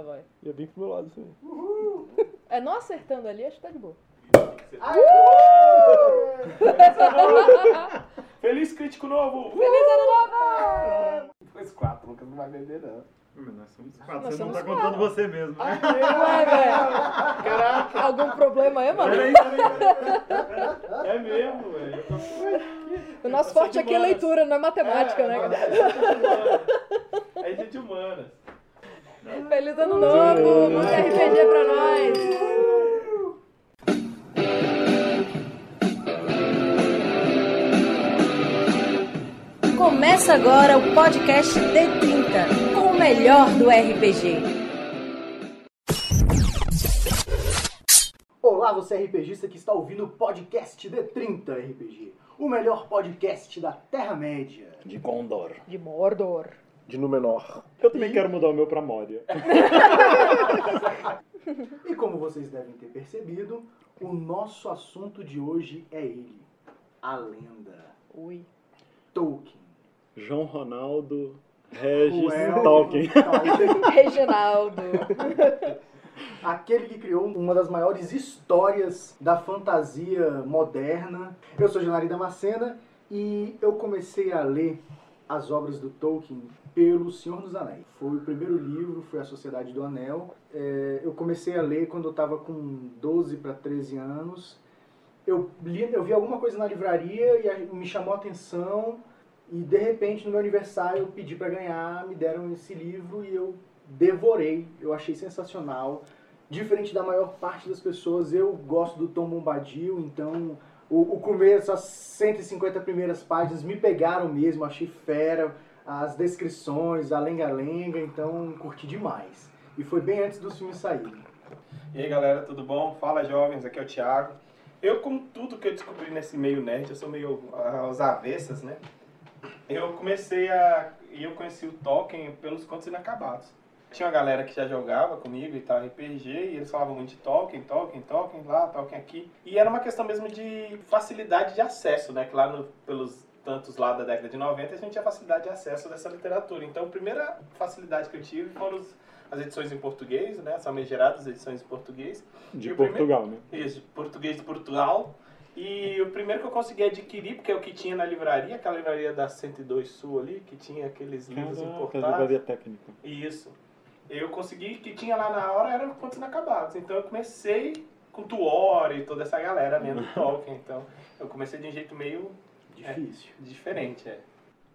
Lá vai. Ia bem pro meu lado assim. É, não acertando ali, acho que tá de boa. Feliz crítico novo! Feliz ano novo! Depois quatro, Lucas não vai beber, não. Mas nós somos quatro, Nós você não somos tá quatro. contando você mesmo, né? Ué, velho. Caraca, Algum problema aí, mano? Peraí, peraí. é mesmo, velho. O nosso forte aqui é humanas. leitura, não é matemática, É, né? cara? é gente de humanas. É gente de humanas. Feliz ano novo! Muito RPG pra nós! Começa agora o podcast D30, com o melhor do RPG. Olá, você RPGista que está ouvindo o podcast D30 RPG, o melhor podcast da Terra-média. De Gondor. De Mordor. De Númenor. Eu também quero mudar o meu pra Moria. E como vocês devem ter percebido, o nosso assunto de hoje é ele, a lenda, Ui. Tolkien. João Ronaldo, Regis Well, Tolkien. Tolkien. Reginaldo. Aquele que criou uma das maiores histórias da fantasia moderna. Eu sou Janari Damascena e eu comecei a ler as obras do Tolkien pelo Senhor dos Anéis. Foi o primeiro livro, foi A Sociedade do Anel. É, eu comecei a ler quando eu estava com 12 para 13 anos. Eu, li, eu vi alguma coisa na livraria e me chamou a atenção. E de repente, no meu aniversário, eu pedi para ganhar, me deram esse livro e eu devorei. Eu achei sensacional. Diferente da maior parte das pessoas, eu gosto do Tom Bombadil, então o começo, as 150 primeiras páginas me pegaram mesmo, achei fera, as descrições, a lenga-lenga, então curti demais. E foi bem antes dos filmes saírem. E aí galera, tudo bom? Fala jovens, aqui é o Thiago. Eu, como tudo que eu descobri nesse meio nerd, eu sou meio ah, aos avessas, né? Eu comecei a. E eu conheci o Tolkien pelos contos inacabados. Tinha uma galera que já jogava comigo e tal, RPG, e eles falavam muito de Tolkien, Tolkien, Tolkien lá, Tolkien aqui. E era uma questão mesmo de facilidade de acesso, né? Que lá no- pelos tantos lá da década de 90 a gente tinha facilidade de acesso dessa literatura. Então a primeira facilidade que eu tive foram os- as edições em português, né? As famigeradas edições em português. De E Portugal, né? Isso, português de Portugal. E o primeiro que eu consegui adquirir, porque é o que tinha na livraria, aquela livraria da 102 Sul ali, que tinha aqueles livros Caraca, importados. livraria técnica. Isso. Eu consegui, que tinha lá na hora, eram contos inacabados. Então eu comecei com Tuor e toda essa galera lendo Tolkien. Então eu comecei de um jeito meio Difícil. diferente, é.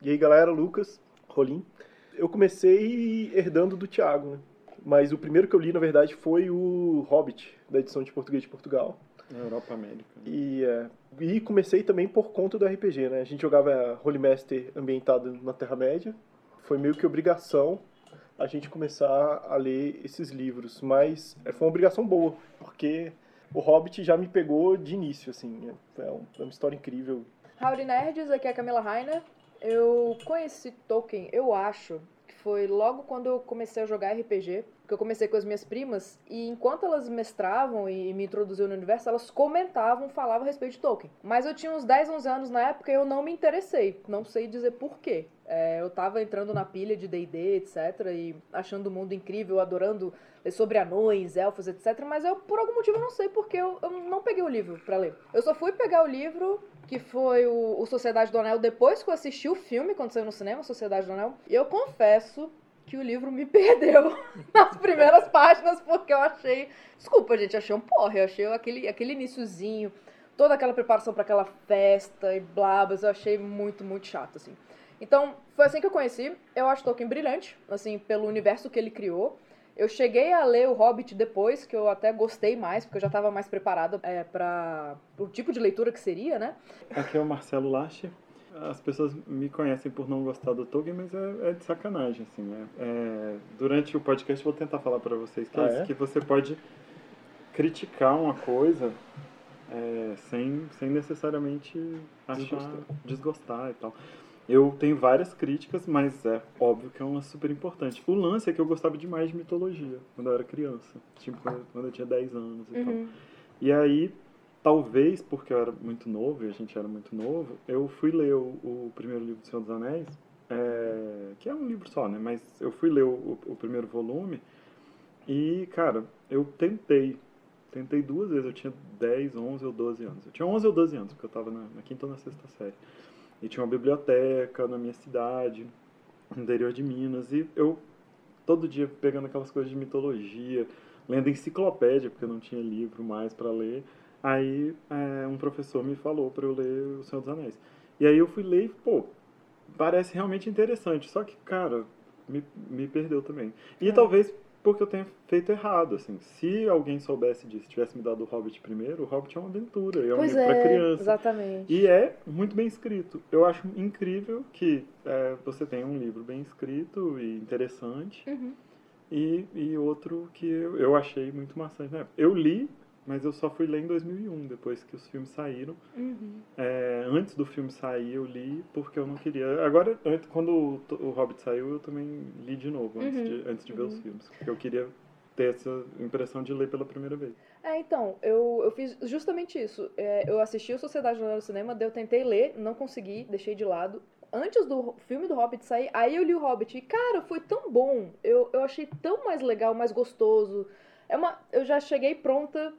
E aí, galera, Lucas, Rolim. Eu comecei herdando do Thiago, né? Mas o primeiro que eu li, na verdade, foi o Hobbit, da edição de português de Portugal. Europa América. E, é, e comecei também por conta do RPG, né? A gente jogava Holy Master ambientado na Terra-média. Foi meio que obrigação a gente começar a ler esses livros. Mas é, foi uma obrigação boa, porque o Hobbit já me pegou de início, assim. É, é é uma história incrível. Howdy Nerds, aqui é a Camila Rainer. Eu conheci Tolkien, eu acho, que foi logo quando eu comecei a jogar RPG, que eu comecei com as minhas primas, e enquanto elas mestravam e me introduziam no universo, elas comentavam, falavam a respeito de Tolkien. Mas eu tinha uns 10, 11 anos na época e eu não me interessei, não sei dizer por quê. É, eu tava entrando na pilha de D&D, etc, e achando o mundo incrível, adorando sobre anões, elfos, etc, mas eu, por algum motivo, não sei porque eu, eu não peguei o livro pra ler. Eu só fui pegar o livro que foi o, o Sociedade do Anel, depois que eu assisti o filme, quando saiu no cinema, Sociedade do Anel. E eu confesso que o livro me perdeu nas primeiras páginas, porque eu achei. Desculpa, gente, achei um porre. Eu achei aquele, aquele iniciozinho, toda aquela preparação para aquela festa e blabas, eu achei muito, muito chato, assim. Então, foi assim que eu conheci. Eu acho Tolkien brilhante, assim, pelo universo que ele criou. Eu cheguei a ler o Hobbit depois, que eu até gostei mais, porque eu já estava mais preparada é, para o tipo de leitura que seria, né? Aqui é o Marcelo Lache. As pessoas me conhecem por não gostar do Tolkien, mas é, é de sacanagem, assim. né? É, durante o podcast eu vou tentar falar pra vocês que, Ah, é isso, é? que você pode criticar uma coisa é, sem, sem necessariamente achar, Desgostar. desgostar e tal. Eu tenho várias críticas, mas é óbvio que é uma super importante. O lance é que eu gostava demais de mitologia quando eu era criança. Tipo, quando, eu tinha 10 anos e tal. Uhum. E aí, talvez porque eu era muito novo e a gente era muito novo, eu fui ler o, o primeiro livro do Senhor dos Anéis, é, que é um livro só, né? Mas eu fui ler o, o- primeiro volume E, cara, eu tentei. Tentei duas vezes. Eu tinha 10, 11 ou 12 anos. Eu tinha 11 ou 12 anos, porque eu tava na, na quinta ou na sexta série. E tinha uma biblioteca na minha cidade, no interior de Minas. E eu, todo dia, pegando aquelas coisas de mitologia, lendo enciclopédia, porque eu não tinha livro mais para ler. Aí é, um professor me falou para eu ler O Senhor dos Anéis. E aí eu fui ler e, pô, parece realmente interessante. Só que, cara, me, me perdeu também. E talvez porque eu tenha feito errado, assim. Se alguém soubesse disso, tivesse me dado o Hobbit primeiro, o Hobbit é uma aventura, é um Pois livro é, para criança. exatamente. E é muito bem escrito. Eu acho incrível que é, você tenha um livro bem escrito e interessante. Uhum. E, e outro que eu, eu achei muito maçante. Né? Eu li, mas eu só fui ler em 2001, depois que os filmes saíram. Uhum. É, antes do filme sair, eu li porque eu não queria. Agora, antes- quando o, o Hobbit saiu, eu também li de novo, antes, Uhum. de, antes de ver os filmes. Porque eu queria ter essa impressão de ler pela primeira vez. É, então, eu, eu fiz justamente isso. É, eu assisti o Sociedade Jornal do Cinema, eu tentei ler, não consegui, deixei de lado. Antes do filme do Hobbit sair, aí eu li o Hobbit e, cara, foi tão bom. Eu, eu achei tão mais legal, mais gostoso. É uma, eu já cheguei pronta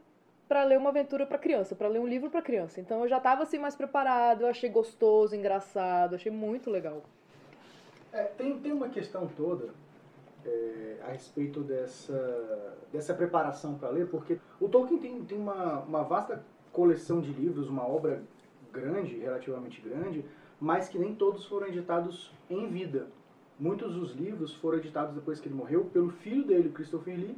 pra ler uma aventura pra criança, pra ler um livro pra criança. Então eu já tava assim mais preparado, eu achei gostoso, engraçado, achei muito legal. É, tem, tem uma questão toda é, a respeito dessa, dessa preparação para ler, porque o Tolkien tem, tem uma, uma vasta coleção de livros, uma obra grande, relativamente grande, mas que nem todos foram editados em vida. Muitos dos livros foram editados depois que ele morreu pelo filho dele, Christopher Lee,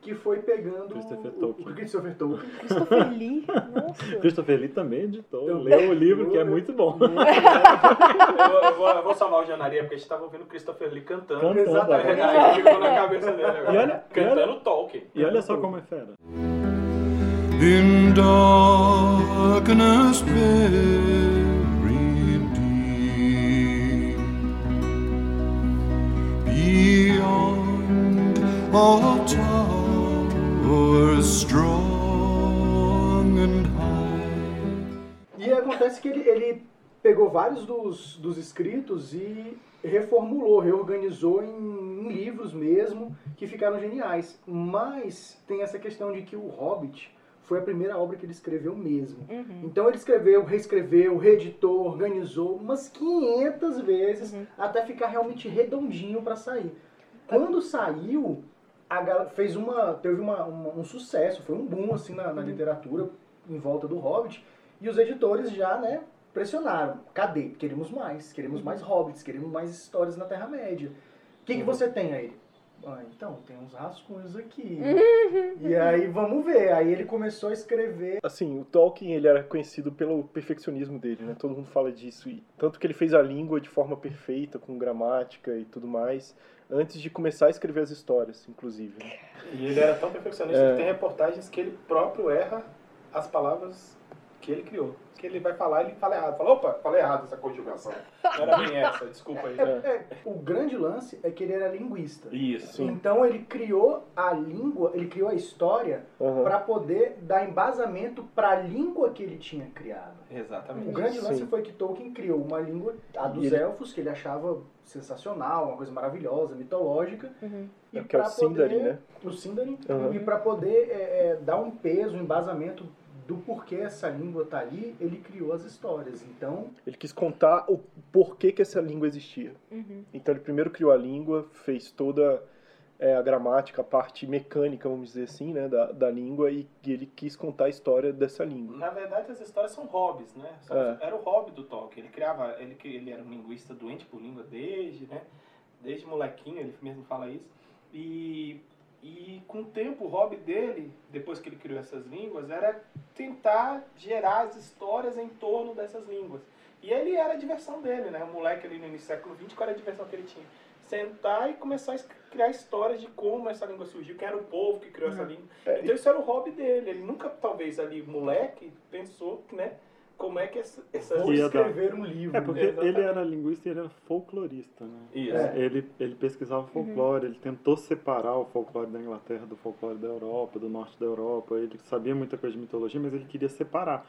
que foi pegando Christopher o- Tolkien. o Christopher Tolkien. Christopher Lee, nossa. Christopher Lee também editou, Também. leu o livro, que é muito bom. Eu, vou- eu vou, eu vou salvar o Janaria, porque a gente tava ouvindo o Christopher Lee cantando. Cantando, Exatamente. Aí ficou na cabeça dele agora. E olha- cantando Tolkien. E olha só como é fera. in darkness very deep beyond all strong and high E acontece que ele, ele pegou vários dos, dos escritos e reformulou, reorganizou em, em livros mesmo, que ficaram geniais. Mas tem essa questão de que o Hobbit foi a primeira obra que ele escreveu mesmo. Uhum. Então ele escreveu, reescreveu, reeditou, organizou umas 500 vezes Uhum. até ficar realmente redondinho para sair. Quando saiu, a fez uma, teve uma, uma- um sucesso, foi um boom assim na, Uhum. na literatura em volta do Hobbit e os editores já, né, pressionaram. Cadê? Queremos mais, Uhum. queremos mais Hobbits, queremos mais histórias na Terra Média. O que, que você tem aí? Ah, então, tem uns rascunhos aqui. Uhum. E aí, vamos ver. Aí ele começou a escrever Assim, o Tolkien ele era conhecido pelo perfeccionismo dele, né? Todo mundo fala disso. E tanto que ele fez a língua de forma perfeita, com gramática e tudo mais, antes de começar a escrever as histórias, inclusive. né? E ele era tão perfeccionista É. que tem reportagens que ele próprio erra as palavras que ele criou. Que ele vai falar, ele fala errado. Fala, opa, falei errado essa conjugação. Não era bem essa, desculpa aí. É, é, o grande lance é que ele era linguista. Isso. Então ele criou a língua, ele criou a história Aham. para poder dar embasamento para a língua que ele tinha criado. Exatamente. O grande lance Sim. foi que Tolkien criou uma língua, a dos ele- elfos, que ele achava sensacional, uma coisa maravilhosa, mitológica. Uhum. E É que é o Sindarin, poder- né? O Sindarin. Uhum. E para poder é, é, dar um peso, um embasamento do porquê essa língua tá ali, ele criou as histórias. Então, Ele quis contar o porquê que essa língua existia. Uhum. Então ele primeiro criou a língua, fez toda é, a gramática, a parte mecânica, vamos dizer assim, né, da, da língua, e, e ele quis contar a história dessa língua. Na verdade, as histórias são hobbies, né? São- É. Era o hobby do Tolkien. Ele criava, ele, que- ele era um linguista doente por língua desde, né? Desde molequinho, ele mesmo fala isso. E, e com o tempo, o hobby dele, depois que ele criou essas línguas, era tentar gerar as histórias em torno dessas línguas. E ele era a diversão dele, né? O moleque ali no início do século XX, qual era a diversão que ele tinha? Sentar e começar a criar histórias de como essa língua surgiu, quem era o povo que criou essa língua. É, Então isso era o hobby dele. Ele nunca, talvez, ali, moleque, pensou, né? Como é que essa... essa... escrever um livro. É, porque Exatamente. ele era linguista e ele era folclorista, né? Isso. É. Ele, ele pesquisava folclore, ele tentou separar o folclore da Inglaterra do folclore da Europa, do norte da Europa. Ele sabia muita coisa de mitologia, mas ele queria separar.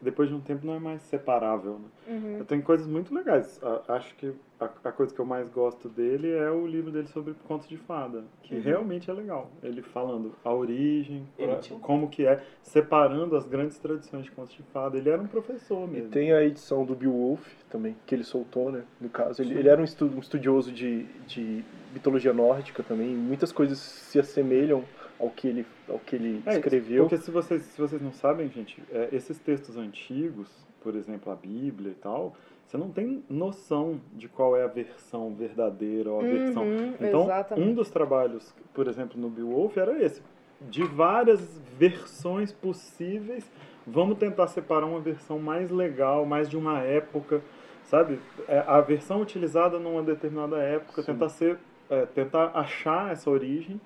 Depois de um tempo não é mais separável. Né? Uhum. Tem coisas muito legais. A- acho que a, a coisa que eu mais gosto dele é o livro dele sobre contos de fada, que realmente é legal. Ele falando a origem, pra- tinha como que é, separando as grandes tradições de contos de fada. Ele era um professor E mesmo. tem a edição do Bill Wolf também, que ele soltou, né? No caso, ele, ele era um, estu- um estudioso de, de mitologia nórdica também. Muitas coisas se assemelham ao que ele, ao que ele É, escreveu. Porque se vocês, se vocês não sabem, gente, é, esses textos antigos, por exemplo, a Bíblia e tal, você não tem noção de qual é a versão verdadeira ou a versão. Uhum, Então, exatamente. um dos trabalhos, por exemplo, no Beowulf era esse. De várias versões possíveis, vamos tentar separar uma versão mais legal, mais de uma época, sabe? É, a versão utilizada numa determinada época, tentar ser, é, tentar achar essa origem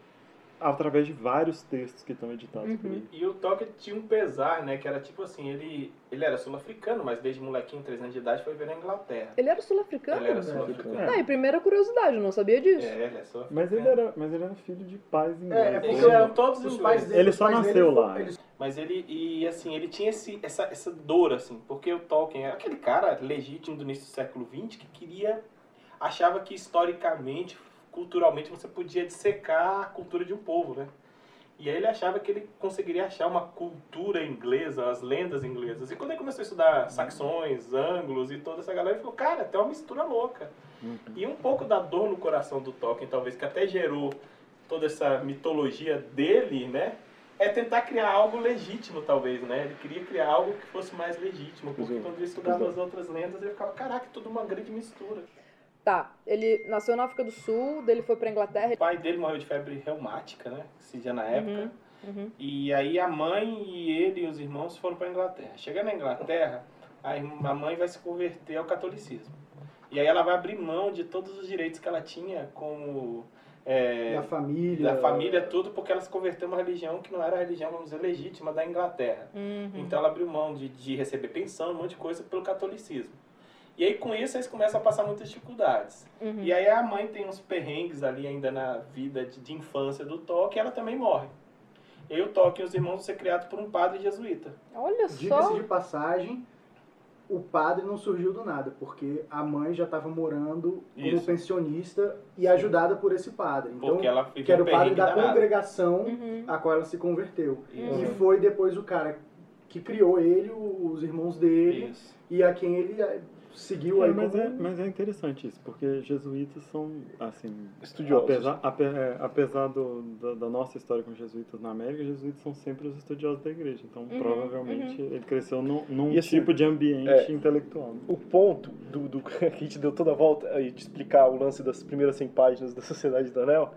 através de vários textos que estão editados por Uhum. ele. E o Tolkien tinha um pesar, né? Que era tipo assim, ele, ele era sul-africano, mas desde molequinho, 3 anos de idade, foi ver na Inglaterra. Ele era sul-africano? Ele era sul-africano. É. Ah, e primeira curiosidade, eu não sabia disso. É, ele é sul-africano. Mas ele era, mas ele era filho de pais É, é ingleses. porque Eles eram todos os pais dele, Ele só nasceu dele, lá. eles- Mas ele, e assim, ele tinha esse, essa, essa dor, assim, porque o Tolkien era aquele cara legítimo do início do século XX que queria, achava que historicamente, culturalmente, você podia dissecar a cultura de um povo, né? E aí ele achava que ele conseguiria achar uma cultura inglesa, as lendas inglesas. E quando ele começou a estudar saxões, ângulos e toda essa galera, ele falou, cara, tem uma mistura louca. E um pouco da dor no coração do Tolkien, talvez, que até gerou toda essa mitologia dele, né? É tentar criar algo legítimo, talvez, né? Ele queria criar algo que fosse mais legítimo. Porque é. quando ele estudava é. as outras lendas, ele ficava, caraca, tudo uma grande mistura. Tá, ele nasceu na África do Sul, dele foi pra Inglaterra. O pai dele morreu de febre reumática, né? Esse dia na época. Uhum. E aí a mãe e ele e os irmãos foram para Inglaterra. Chegando na Inglaterra, a irm- a mãe vai se converter ao catolicismo. E aí ela vai abrir mão de todos os direitos que ela tinha como é, da família. da família, tudo, porque ela se converteu a uma religião que não era a religião, vamos dizer, legítima da Inglaterra. Uhum. Então ela abriu mão de, de receber pensão, um monte de coisa pelo catolicismo. E aí com isso eles começam a passar muitas dificuldades. Uhum. E aí a mãe tem uns perrengues ali ainda na vida de, de infância do Tolkien, ela também morre. E aí o Tolkien e os irmãos vão ser criados por um padre jesuíta. Olha Diga-se só. de passagem, o padre não surgiu do nada, porque a mãe já estava morando como Isso. pensionista e ajudada por esse padre. Então, Porque ela que era o padre da danado. congregação Uhum. a qual ela se converteu. Isso. E foi depois o cara que criou ele, os irmãos dele, Isso. e a quem ele seguiu É, aí mas, como... é, mas é interessante isso, porque jesuítas são, assim, Estudiosos. apesar, ape- é, apesar do, da, da nossa história com jesuítas na América, jesuítas são sempre os estudiosos da igreja. Então, Uhum, provavelmente, ele cresceu num, num E assim, tipo de ambiente é, intelectual. O ponto do, do que a gente deu toda a volta aí de explicar o lance das primeiras 100 páginas da Sociedade do Anel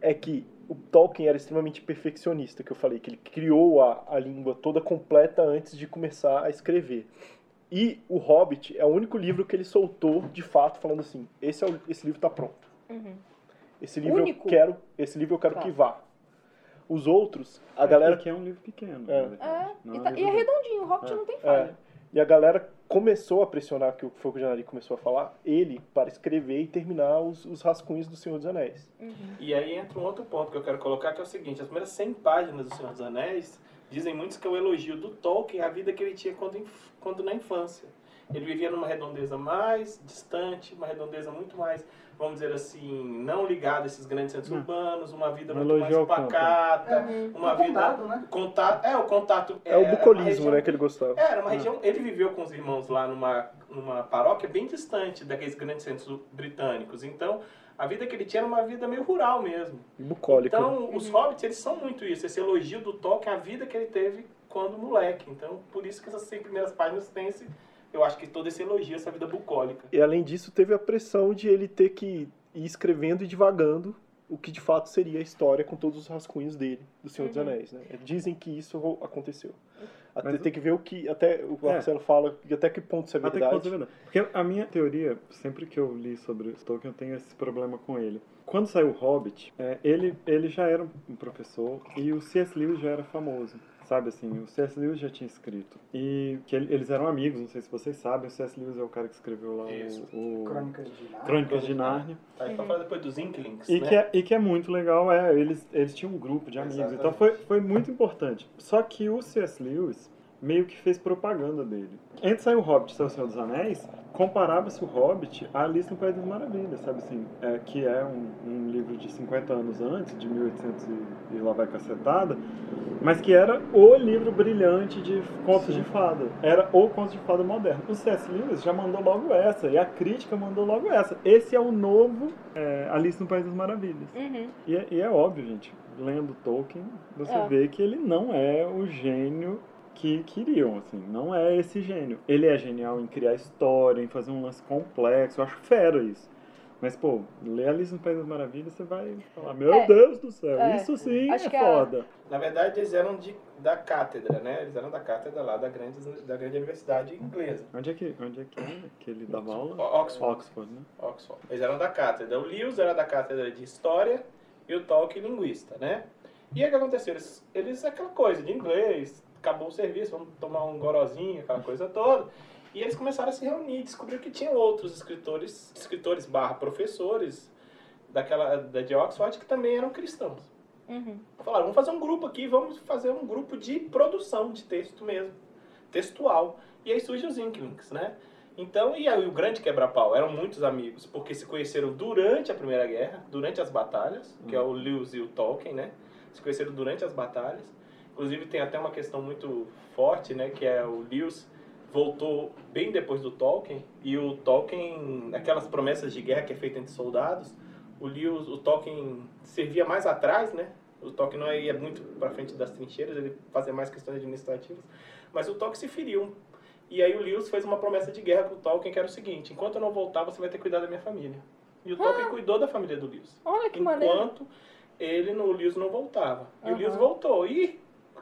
é que o Tolkien era extremamente perfeccionista, que eu falei, que ele criou a, a língua toda completa antes de começar a escrever. E o Hobbit é o único livro que ele soltou de fato, falando assim: esse, é o, esse livro está pronto. Uhum. Esse livro Único? eu quero, esse livro eu quero Tá. que vá. Os outros, a galera que é um livro pequeno. É. É, Não e, tá- e é redondinho, o Hobbit É. não tem É, falha. e a galera começou a pressionar, que foi o que o Janari começou a falar, ele para escrever e terminar os, os rascunhos do Senhor dos Anéis. Uhum. E aí entra um outro ponto que eu quero colocar, que é o seguinte, as primeiras 100 páginas do Senhor dos Anéis dizem muitos que é o elogio do Tolkien à vida que ele tinha quando, quando na infância. Ele vivia numa redondeza mais distante, uma redondeza muito mais, vamos dizer assim, não ligada a esses grandes centros Hum. urbanos, uma vida muito mais pacata, Uhum. uma Um vida... contato, né? Contato, é, o contato... É, o era uma bucolismo, região- né, que ele gostava. É, era uma região. Ele viveu com os irmãos lá numa, numa paróquia bem distante daqueles grandes centros britânicos. Então, a vida que ele tinha era uma vida meio rural mesmo. Bucólica. Então, os hobbits, eles são muito isso. Esse elogio do Tolkien, a vida que ele teve quando moleque. Então, por isso que essas 100 primeiras páginas têm esse. Eu acho que todo esse elogio, essa vida bucólica. E além disso, teve a pressão de ele ter que ir escrevendo e divagando o que de fato seria a história com todos os rascunhos dele, do Senhor dos Uhum. Anéis. Né? Dizem que isso aconteceu. Até Mas- tem que ver o que. Até o É. Marcelo fala e até que ponto isso é Até que verdade. ponto é verdade. Porque a minha teoria, sempre que eu li sobre Tolkien, eu tenho esse problema com ele. Quando saiu o Hobbit, é, ele, ele já era um professor e o C.S. Lewis já era famoso. Sabe assim, o C.S. Lewis já tinha escrito. E que ele- eles eram amigos, não sei se vocês sabem, o C.S. Lewis é o cara que escreveu lá Isso. o, o Crônicas de Nárnia. Crônicas de Nárnia. Tá? Uhum. falar depois dos Inklings, E, né? que é, e que é muito legal, é, eles, eles tinham um grupo de amigos, Exatamente. então foi, foi muito importante. Só que o C.S. Lewis, meio que fez propaganda dele. Antes de sair o Hobbit e saiu o Senhor dos Anéis, comparava-se o Hobbit a Alice no País das Maravilhas, sabe assim? É, que é um, um livro de 50 anos antes, de 1800 e, e lá vai cacetada, mas que era o livro brilhante de contos de fada. Era o conto de fada moderno. O C.S. Lewis já mandou logo essa, e a crítica mandou logo essa. Esse é o novo é, Alice no País das Maravilhas. Uhum. E é, e é óbvio, gente, lendo Tolkien, você É. vê que ele não é o gênio que queriam, assim, não é esse gênio. Ele é genial em criar história, em fazer um lance complexo, eu acho fera isso. Mas, pô, ler Alice no País das Maravilhas, você vai falar, meu É. Deus do céu, É. isso sim Acho é que a- foda. Na verdade, eles eram de, da cátedra, né? Eles eram da cátedra lá da grande, da grande universidade inglesa, Onde é que, onde é que, é que ele dava aula? Oxford. Oxford, né? Oxford. Eles eram da cátedra. O Lewis era da cátedra de História e o Tolkien linguista, né? E o que aconteceu? Eles, eles aquela coisa de inglês, acabou o serviço, vamos tomar um gorozinho, aquela coisa toda. E eles começaram a se reunir, descobriram que tinha outros escritores, escritores barra professores daquela da de Oxford que também eram cristãos. Uhum. Falaram, vamos fazer um grupo aqui, vamos fazer um grupo de produção de texto mesmo, textual. E aí surge os Inklings, né? Então, e aí o grande quebra-pau, eram muitos amigos, porque se conheceram durante a Primeira Guerra, durante as batalhas, que é o Lewis e o Tolkien, né? Se conheceram durante as batalhas. Inclusive tem até uma questão muito forte, né? Que é o Lewis voltou bem depois do Tolkien, e o Tolkien, aquelas promessas de guerra que é feita entre soldados, o Lewis, o Tolkien servia mais atrás, né? O Tolkien não ia muito para frente das trincheiras, ele fazia mais questões administrativas. Mas o Tolkien se feriu. E aí o Lewis fez uma promessa de guerra pro Tolkien, que era o seguinte: enquanto eu não voltar, você vai ter que cuidar da minha família. E o Tolkien cuidou da família do Lewis. Olha que maneiro. Enquanto ele, o Lewis não voltava. E o Aham. Lewis voltou. E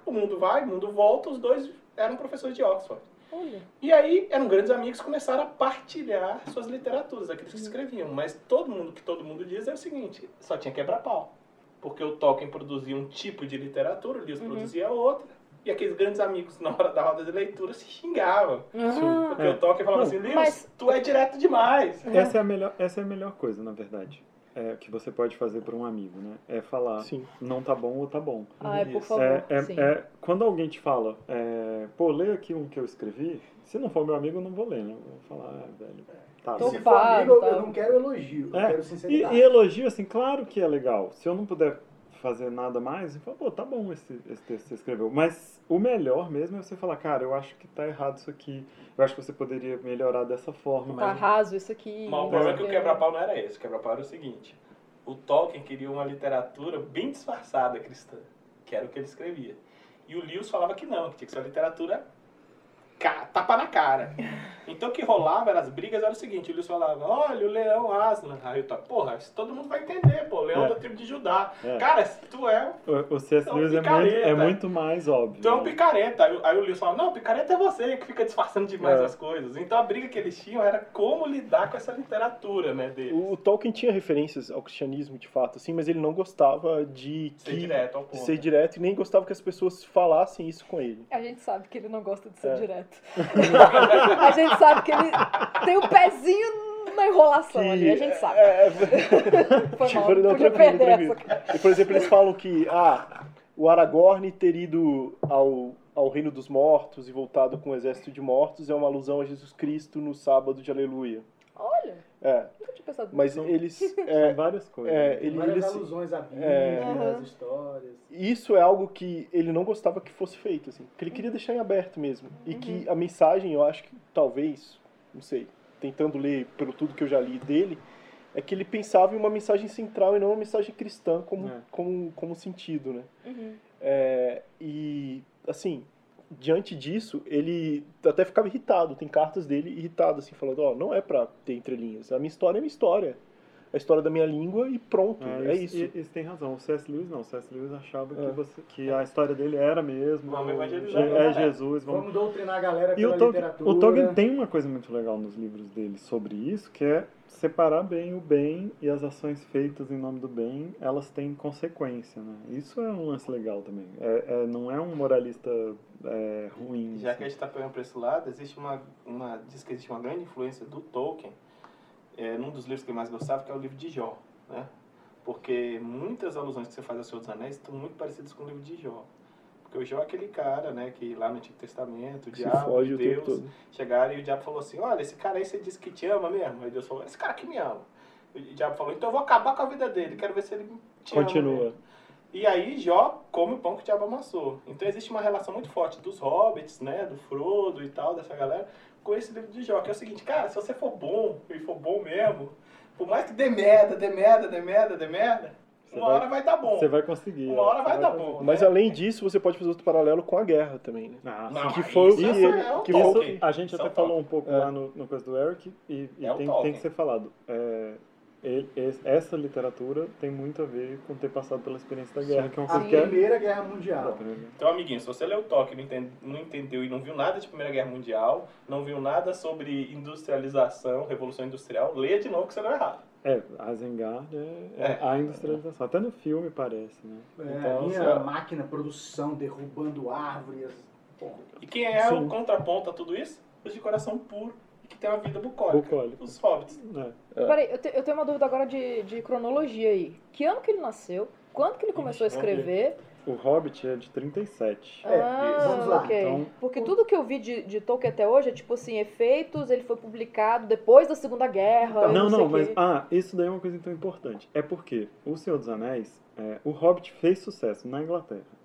o mundo vai, o mundo volta, os dois eram professores de Oxford. Olha. E aí eram grandes amigos, começaram a partilhar suas literaturas, aqueles que escreviam. Mas todo mundo, que todo mundo diz é o seguinte, só tinha quebra-pau. Porque o Tolkien produzia um tipo de literatura, o Lewis produzia outra. E aqueles grandes amigos, na hora da roda de leitura, se xingavam. Ah, Porque É. o Tolkien falava assim, Lewis, mas- tu é direto demais. Essa é a melhor, essa é a melhor coisa, na verdade, é, que você pode fazer para um amigo, né? É falar, Sim. não tá bom ou tá bom. Ai, por Isso. favor. É, é- sim. é- quando alguém te fala, é, pô, lê aqui um que eu escrevi, se não for meu amigo, eu não vou ler, né? Eu vou falar, ah, velho, tá Tô. Se for amigo, eu- tá. eu não quero elogio, eu É, quero E, sinceridade. e elogio, assim, claro que é legal. Se eu não puder fazer nada mais, eu falo, pô, tá bom esse, esse texto que você escreveu. Mas o melhor mesmo é você falar, cara, eu acho que tá errado isso aqui. Eu acho que você poderia melhorar dessa forma. Tá Mas raso isso aqui. Mas o problema é que o quebra-pau não era esse. O quebra-pau era o seguinte. O Tolkien queria uma literatura bem disfarçada cristã, que era o que ele escrevia. E o Lewis falava que não, que tinha que ser uma literatura tapa na cara. Então o que rolava, era as brigas, era o seguinte, o Lewis falava, olha o leão Aslan. Aí eu tava, porra, isso todo mundo vai entender, pô, o leão É. da tribo de Judá. É. Cara, se tu é o, o C.S. É Lewis é muito, é muito mais óbvio. Tu é um né? picareta. Aí, o- aí o Lewis fala, não, picareta é você que fica disfarçando demais É. as coisas. Então a briga que eles tinham era como lidar com essa literatura, né, deles. O Tolkien tinha referências ao cristianismo, de fato, assim, mas ele não gostava de Ser que- direto ao de ponto. ser direto e nem gostava que as pessoas falassem isso com ele. A gente sabe que ele não gosta de ser É. a gente sabe que ele tem o pezinho na enrolação ali, a gente sabe. É, Foi Tipo, mal, não, podia perder. E, por exemplo, eles falam que ah, o Aragorn ter ido ao, ao reino dos mortos e voltado com um exército de mortos é uma alusão a Jesus Cristo no sábado de Aleluia. Olha, É, nunca tinha pensado mas nisso. eles... É, várias coisas. é, Tem ele, várias ele- alusões à Bíblia, É. Às histórias. isso é algo que ele não gostava que fosse feito, assim, que ele queria deixar em aberto mesmo. E que a mensagem, eu acho que talvez, não sei, tentando ler pelo tudo que eu já li dele, é que ele pensava em uma mensagem central e não uma mensagem cristã como, É. como, como sentido, né? Uhum. É, e, assim, diante disso, ele até ficava irritado. Tem cartas dele irritado, assim, falando: Ó, não é pra ter entrelinhas. A minha história é minha história. É a história da minha língua e pronto. É, isso. E, e você tem razão. O C.S. Lewis não. O C.S. Lewis achava É. que, você, que a história dele era mesmo. Vamos o- evangelizar? É Jesus. Vamos... Vamos doutrinar a galera E o pela Tolkien, literatura. o Tolkien tem uma coisa muito legal nos livros dele sobre isso, que é separar bem o bem e as ações feitas em nome do bem, elas têm consequência, né? Isso é um lance legal também. É, é- não é um moralista é, ruim. Já assim. que a gente está pegando para esse lado, existe uma, uma, diz que existe uma grande influência do Tolkien, é, num dos livros que eu mais gostava, que é o livro de Jó, né? Porque muitas alusões que você faz ao Senhor dos Anéis estão muito parecidas com o livro de Jó. Porque o Jó é aquele cara, né, que lá no Antigo Testamento, o Se diabo, tempo Deus, chegaram e o diabo falou assim, olha, esse cara aí você disse que te ama mesmo. Aí Deus falou, esse cara que me ama. O diabo falou, então eu vou acabar com a vida dele, quero ver se ele te ama Continua. E aí Jó come o pão que o diabo amassou. Então existe uma relação muito forte dos hobbits, né, do Frodo e tal, dessa galera, com esse livro de Jó, que é o seguinte, cara, se você for bom, e for bom mesmo, por mais que dê merda, dê merda, dê merda, dê merda, uma vai- hora vai dar bom. Você vai conseguir. Uma é, hora você vai dar conseguir. bom. Mas né? além disso, você pode fazer outro paralelo com a guerra também, né? Ah, Não, que foi o isso que é o que Isso a gente Isso é até o falou um pouco É. lá no, no coisa do Eric e, e É tem, tem que ser falado. É, ele- es- essa literatura tem muito a ver com ter passado pela experiência da guerra, que é uma A coisa que é. Primeira Guerra Mundial. Então, amiguinho, se você leu o Tolkien e não, entende- não entendeu e não viu nada de Primeira Guerra Mundial, não viu nada sobre industrialização, Revolução Industrial, leia de novo que você leu errado. É, Isengard é, é É. a industrialização. Até no filme parece, né? É, Então, minha você- máquina, produção, derrubando árvores. Porra. E quem é Sim. o contraponto a tudo isso? Os de coração puro e que tem uma vida bucólica. Bucólica. Os hobbits. É. Peraí, eu, te- eu tenho uma dúvida agora de, de cronologia aí. Que ano que ele nasceu? Quando que ele começou a escrever? O Hobbit é de 37. É, ah, vamos lá. ok. Então- Porque tudo que eu vi de, de Tolkien até hoje é tipo assim, efeitos, ele foi publicado depois da Segunda Guerra. Então, Não, não, o mas ah, isso daí é uma coisa então importante. É porque O Senhor dos Anéis, é, o Hobbit fez sucesso na Inglaterra.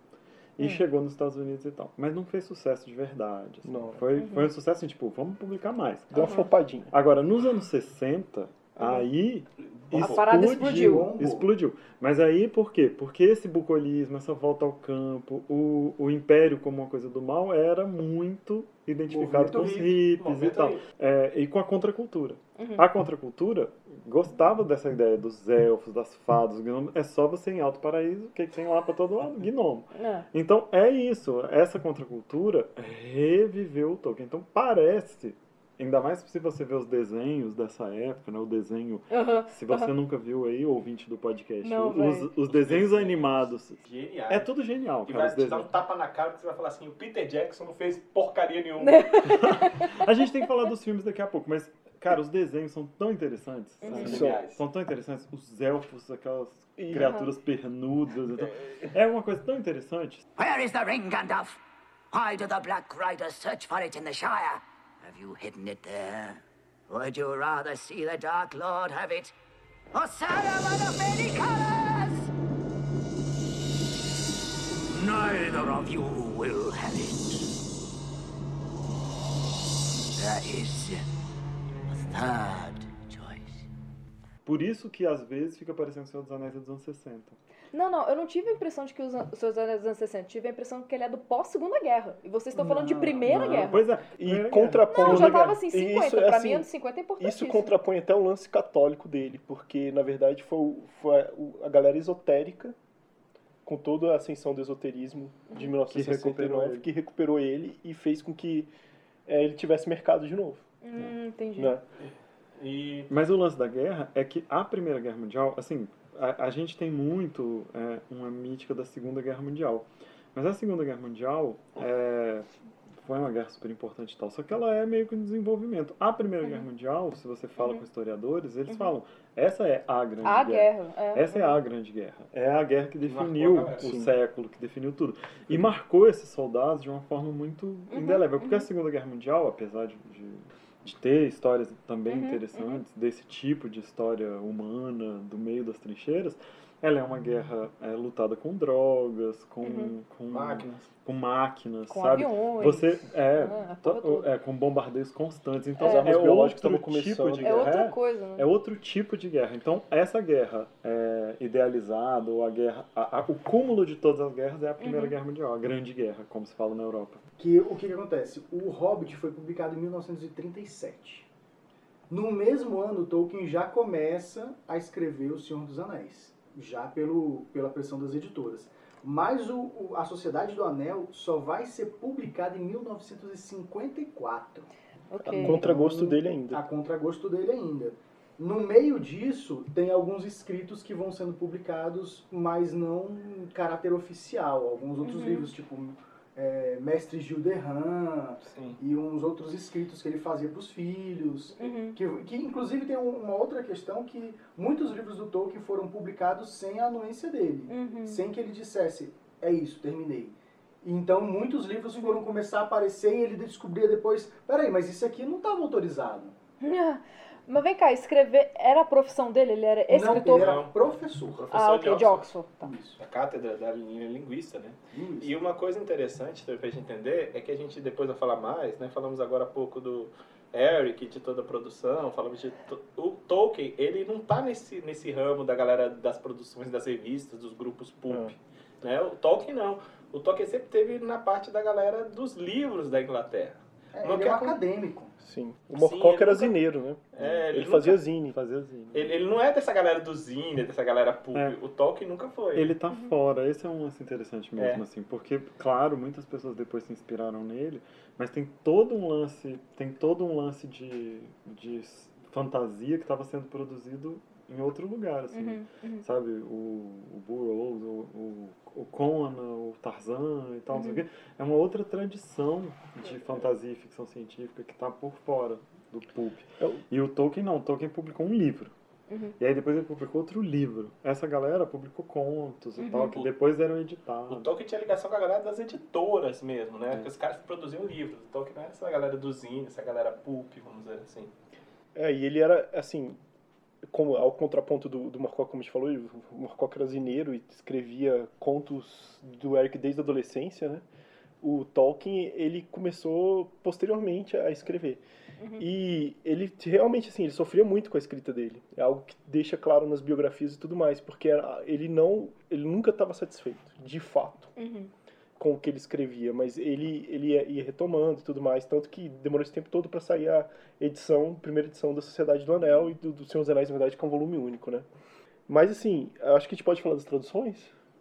E Hum. chegou nos Estados Unidos e tal. Mas não fez sucesso de verdade. assim. Não. Foi, Uhum. foi um sucesso assim, tipo, vamos publicar mais. Deu uma flopadinha. Agora, nos anos 60, aí A parada explodiu. Explodiu. Mas aí por quê? Porque esse bucolismo, essa volta ao campo, o, o império como uma coisa do mal era muito identificado Movimento com os hippie. hippies e tal. É, e com a contracultura. Uhum. A contracultura gostava dessa ideia dos elfos, das fadas, dos gnomos. É só você em Alto Paraíso, o que, que tem lá pra todo lado? Gnomo. É. Então é isso. Essa contracultura reviveu o Tolkien. Então parece. Ainda mais se você vê os desenhos dessa época, né? O desenho se você nunca viu aí, ouvinte do podcast, Não, os, véi. os desenhos desenhos. animados. Genial. É tudo genial, E cara. vai Os te dar um tapa na cara que você vai falar assim, o Peter Jackson não fez porcaria nenhuma. A gente tem que falar dos filmes daqui a pouco, mas, cara, os desenhos são tão interessantes. Uhum. sabe? São geniais. São tão interessantes. Os elfos, aquelas criaturas pernudas. Então, é uma coisa tão interessante. Where is the ring, Gandalf? Why do the Black Riders search for it in the Shire? Have you hidden it there? Would you rather see the Dark Lord have it? Or Saruman of many colors? Neither of you will have it. There is a third. Por isso que às vezes fica parecendo o Senhor dos Anéis dos anos 60. Não, não, eu não tive a impressão de que os, os seus anos dos anos 60, tive a impressão que ele é do pós-segunda guerra. E vocês estão falando de Não, Primeira Não, Guerra. Pois é. E Primeira contrapõe. Não, já tava Guerra. assim, E 50. isso é pra assim, mim, ano 50 é importantíssimo. Isso contrapõe até o lance católico dele, porque na verdade foi, foi a, galera esotérica, com toda a ascensão do esoterismo de 1969, que recuperou ele. ele, e fez com que é, ele tivesse mercado de novo. Hum, entendi. Né? E Mas o lance da guerra é que a Primeira Guerra Mundial, assim, a, a gente tem muito é, uma mítica da Segunda Guerra Mundial. Mas a Segunda Guerra Mundial é, foi uma guerra super importante e tal, só que ela é meio que um desenvolvimento. A Primeira Guerra Mundial, se você fala com historiadores, eles falam, essa é a grande A guerra. guerra. É. Essa é a grande guerra. É a guerra que definiu o Sim. século, que definiu tudo. E marcou esses soldados de uma forma muito Uhum, indelével. Porque a Segunda Guerra Mundial, apesar de, de, de ter histórias também Uhum, interessantes, desse tipo de história humana, do meio das trincheiras, ela é uma guerra é, lutada com drogas, com, Uhum. com, máquinas. com máquinas, Com sabe? aviões. Você é, Ah, é, com bombardeios constantes. Então As armas é biológicas outro tipo de É outra guerra. coisa, né? É outro tipo de guerra. Então, essa guerra é, idealizada, ou a guerra. a- a- o cúmulo de todas as guerras é a Primeira Uhum. Guerra Mundial, a Grande Guerra, como se fala na Europa. Que, o que, que acontece? O Hobbit foi publicado em 1937. No mesmo ano, Tolkien já começa a escrever O Senhor dos Anéis, já pelo, pela pressão das editoras. Mas o, o- a Sociedade do Anel só vai ser publicada em 1954, Ok. A contragosto dele ainda. a contragosto dele ainda. No meio disso, tem alguns escritos que vão sendo publicados, mas não em caráter oficial. Alguns outros Uhum. livros, tipo é, Mestre Gil Derran, Sim. e uns outros escritos que ele fazia para os filhos. Uhum. Que, que inclusive tem um- uma outra questão que muitos livros do Tolkien foram publicados sem a anuência dele, Uhum. sem que ele dissesse, é isso, terminei. Então muitos livros foram começar a aparecer e ele descobria depois, peraí, mas isso aqui não estava autorizado. Mas vem cá, escrever era a profissão dele? Ele era Não, escritor? ele era Não. professor. ah, professor ok, de de Oxford. Oxford. Tá. Isso. A cátedra da linha linguista, né? Isso. E uma coisa interessante pra gente entender é que a gente depois vai falar mais, né? Falamos agora há pouco do Eric, de toda a produção, falamos de... O Tolkien, ele não tá nesse, nesse ramo da galera das produções, das revistas, dos grupos pulp, né? O Tolkien não. O Tolkien sempre teve na parte da galera dos livros da Inglaterra. É, Não ele é um acadêmico. Sim. O Sim, Morcock ele era nunca- zineiro, né? É, ele nunca- fazia zine. Fazer assim. Ele, ele não é dessa galera do zine, dessa galera pulp. É. O Tolkien nunca foi. Ele tá fora, esse é um lance interessante mesmo, É. assim, porque, claro, muitas pessoas depois se inspiraram nele, mas tem todo um lance, tem todo um lance de, de fantasia que estava sendo produzido em outro lugar, assim, Uhum, uhum. sabe, o, o Burroughs, o, o, o Conan, o Tarzan e tal, não sei o quê, é uma outra tradição de fantasia e ficção científica que tá por fora do pulp. O- E o Tolkien não, o Tolkien publicou um livro. Uhum. E aí depois ele publicou outro livro. Essa galera publicou contos e tal, que O- depois eram O editados. Tolkien tinha ligação com a galera das editoras mesmo, né? É. Porque os caras que produziam livros. O Tolkien não era essa galera do zine, essa galera pulp, vamos dizer assim. É, e ele era, assim, como, ao contraponto do, do Morcock, como a gente falou, o Morcock era zineiro e escrevia contos do Eric desde a adolescência, né? O Tolkien, ele começou posteriormente a escrever. E ele realmente, assim, ele sofria muito com a escrita dele. É algo que deixa claro nas biografias e tudo mais, porque ele não, ele nunca estava satisfeito, de fato Uhum. Com o que ele escrevia, mas ele, ele ia, ia retomando e tudo mais, tanto que demorou esse tempo todo para sair a edição, primeira edição da Sociedade do Anel e do, do Senhor dos Anéis, na verdade, que é um volume único, né? Mas assim, acho que a gente pode falar das traduções.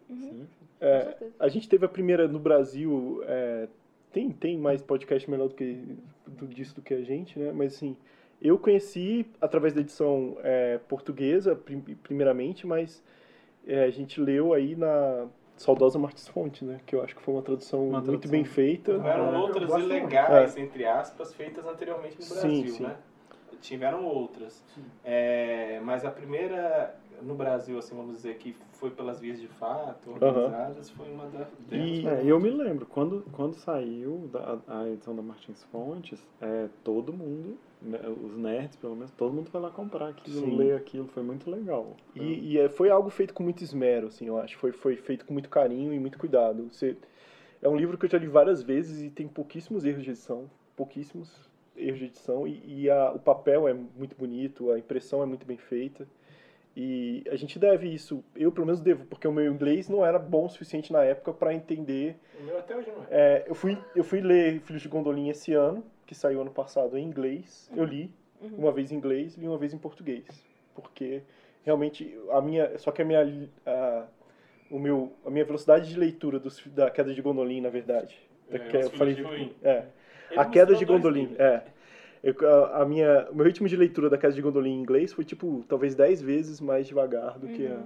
Sim. É, Com certeza. a gente teve a primeira no Brasil, é, tem, tem mais podcast melhor do que do, disso do que a gente, né? Mas assim, eu conheci através da edição é, portuguesa, prim- primeiramente, mas é, a gente leu aí na saudosa Martins Fonte, né? Que eu acho que foi uma tradução Uma muito tradução. bem feita. Tiveram eu outras ilegais, entre aspas, feitas anteriormente no Sim, Brasil, sim. né? Tiveram outras. É, mas a primeira no Brasil, assim, vamos dizer, que foi pelas vias de fato, organizadas, foi uma da- delas. E- É, eu me lembro, quando, quando saiu da, a edição da Martins Fontes, é, todo mundo, os nerds pelo menos, todo mundo foi lá comprar aquilo, Sim. ler aquilo, foi muito legal. E, e é, foi algo feito com muito esmero, assim, eu acho. Foi, foi feito com muito carinho e muito cuidado. Você, é um livro que eu já li várias vezes e tem pouquíssimos erros de edição. Pouquíssimos erros de edição. E, e a- o papel é muito bonito, a impressão é muito bem feita. E a gente deve isso, eu pelo menos devo, porque o meu inglês não era bom o suficiente na época para entender. O meu até hoje não é. É, eu, fui, eu fui ler Filhos de Gondolin esse ano, que saiu ano passado em inglês. Eu li uma vez em inglês e uma vez em português. Porque realmente a minha. Só que a minha. A, o meu, a minha velocidade de leitura dos, da queda de Gondolin, na verdade. Da É, que os eu falei de é, a queda de Gondolin, livros. é. Eu, a, a minha, o meu ritmo de leitura da Queda de Gondolin em inglês foi tipo talvez 10 vezes mais devagar do que a.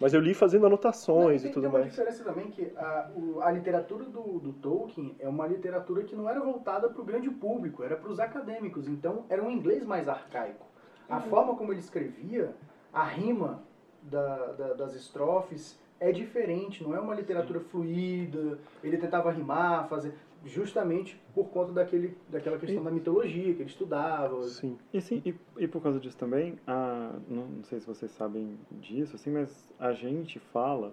Mas eu li fazendo anotações Não, e tudo tem uma mais. diferença também que a, o- a literatura do, do Tolkien é uma literatura que não era voltada para o grande público, era para os acadêmicos. Então era um inglês mais arcaico. A forma como ele escrevia, a rima da- da- das estrofes é diferente, não é uma literatura fluida. Ele tentava rimar, fazer justamente por conta daquele, daquela questão da mitologia que ele estudava. Sim. E sim, e, e por causa disso também, a, não, não sei se vocês sabem disso, assim, mas a gente fala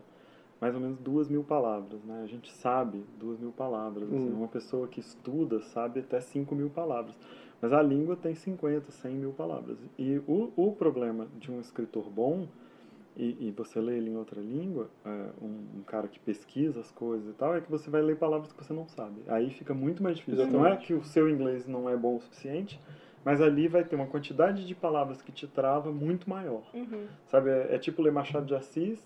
mais ou menos duas mil palavras, né? A gente sabe duas mil palavras. assim, Hum. uma pessoa que estuda sabe até cinco mil palavras. Mas a língua tem 50, 100 mil palavras. E o, o problema de um escritor bom, e, e você lê ele em outra língua, é, um, um cara que pesquisa as coisas e tal, é que você vai ler palavras que você não sabe. Aí fica muito mais difícil. Não é Exatamente. que o seu inglês não é bom o suficiente, mas ali vai ter uma quantidade de palavras que te trava muito maior. Uhum. Sabe, é, é tipo ler Machado de Assis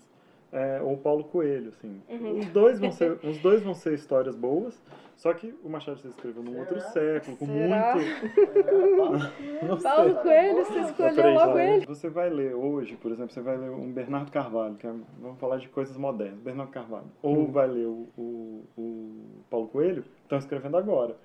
é, ou Paulo Coelho, assim. Uhum. Os, dois vão ser, os dois vão ser histórias boas, só que o Machado Assis escreveu num outro século, com Será? muito... Não Paulo sei. Coelho, você escolheu logo ele. Você vai ler hoje, por exemplo, você vai ler um Bernardo Carvalho, que é, vamos falar de coisas modernas, Bernardo Carvalho. Ou vai ler o, o, o Paulo Coelho, que estão escrevendo agora.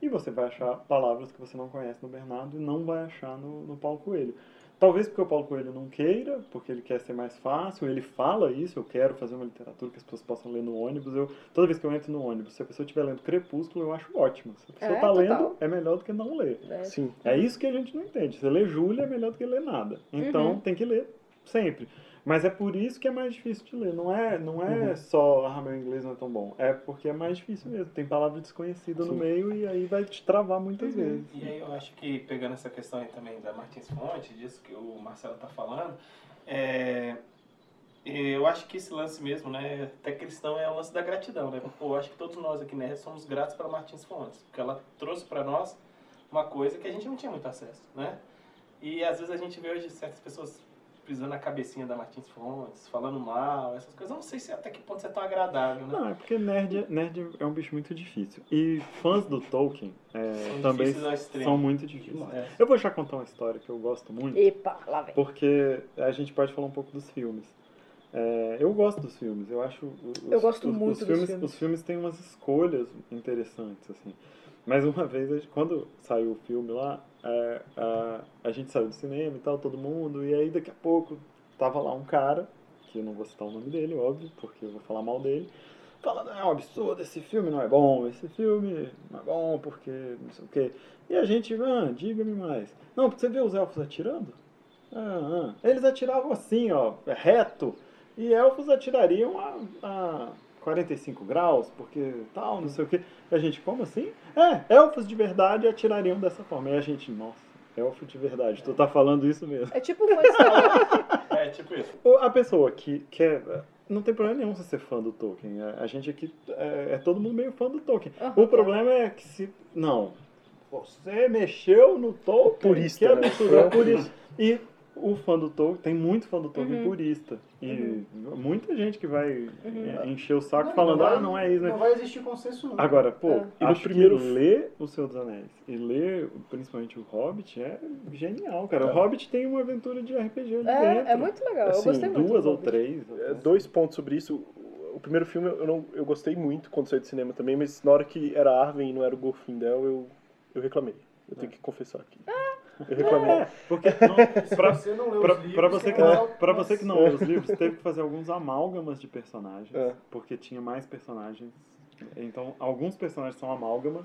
E você vai achar palavras que você não conhece no Bernardo e não vai achar no, no Paulo Coelho. Talvez porque o Paulo Coelho não queira, porque ele quer ser mais fácil, ele fala isso, eu quero fazer uma literatura que as pessoas possam ler no ônibus. Eu, toda vez que eu entro no ônibus, se a pessoa estiver lendo Crepúsculo, eu acho ótimo. Se a pessoa É, está total. lendo, é melhor do que não ler. É. Sim. É isso que a gente não entende. Você lê Júlia é melhor do que ler nada. Então Uhum. tem que ler sempre. Mas é por isso que é mais difícil de ler. Não é, não é só, ah, meu inglês não é tão bom. É porque é mais difícil mesmo. Tem palavra desconhecida no Sim. meio e aí vai te travar muitas vezes. E aí eu acho que pegando essa questão aí também da Martins Fonte, disso que o Marcelo está falando, é, eu acho que esse lance mesmo, né, até cristão é o lance da gratidão, né? Pô, eu acho que todos nós aqui, né, somos gratos para Martins Fontes, porque ela trouxe para nós uma coisa que a gente não tinha muito acesso, né? E às vezes a gente vê hoje certas pessoas pisando na cabecinha da Martins Fontes, falando mal, essas coisas. Eu não sei se até que ponto isso é tão agradável, né? Não, é porque nerd, é- nerd é um bicho muito difícil. E fãs do Tolkien é, São também são muito difíceis. É. Eu vou já contar uma história que eu gosto muito. Epa, lá vem. Porque a gente pode falar um pouco dos filmes. É, eu gosto dos filmes, eu acho. Os, Eu gosto os- muito os dos filmes, filmes. Os filmes têm umas escolhas interessantes, assim. Mas uma vez, a quando saiu o filme lá, é, a, a gente saiu do cinema e tal, todo mundo, e aí daqui a pouco tava lá um cara, que eu não vou citar o nome dele, óbvio, porque eu vou falar mal dele, falando, é um absurdo, esse filme não é bom, esse filme não é bom, porque não sei o quê. E a gente, ah, diga-me mais. Não, você vê os elfos atirando? Ah, ah. Eles atiravam assim, ó, reto. E elfos atirariam a, a 45 graus, porque tal, não sei o quê. E a gente, como assim? É, elfos de verdade atirariam dessa forma. E a gente, nossa, elfo de verdade, tu tá falando isso mesmo. É tipo fã. É, tipo isso. A pessoa que quer. Não tem problema nenhum você ser fã do Tolkien. A a gente aqui é, é todo mundo meio fã do Tolkien. Aham. O problema é que se. Não. Você mexeu no Tolkien. Purista, Que né? é purista. E o fã do Tolkien, tem muito fã do Tolkien Uhum. purista. E muita gente que vai Uhum. é, encher o saco Não, falando, vai- ah, não é isso, né? Não vai existir consenso nunca. Agora, pô, É. E acho primeiro que ler O Senhor dos Anéis e ler principalmente o Hobbit é genial, cara. O É. Hobbit tem uma aventura de RPG ali É, dentro. é muito legal. Eu Assim, gostei muito. Duas ou Hobbit. três. É, dois pontos sobre isso. O primeiro filme eu, não, eu gostei muito quando saiu do cinema também, mas na hora que era Arwen e não era o Glorfindel, eu, eu reclamei. Eu tenho que confessar aqui. Eu reclamei. É, porque não, Se pra, você não leu pra, os livros, pra você tem que não, pra uma- você que não lê os livros, teve que fazer alguns amálgamas de personagens, É. porque tinha mais personagens. Então, alguns personagens são amálgamas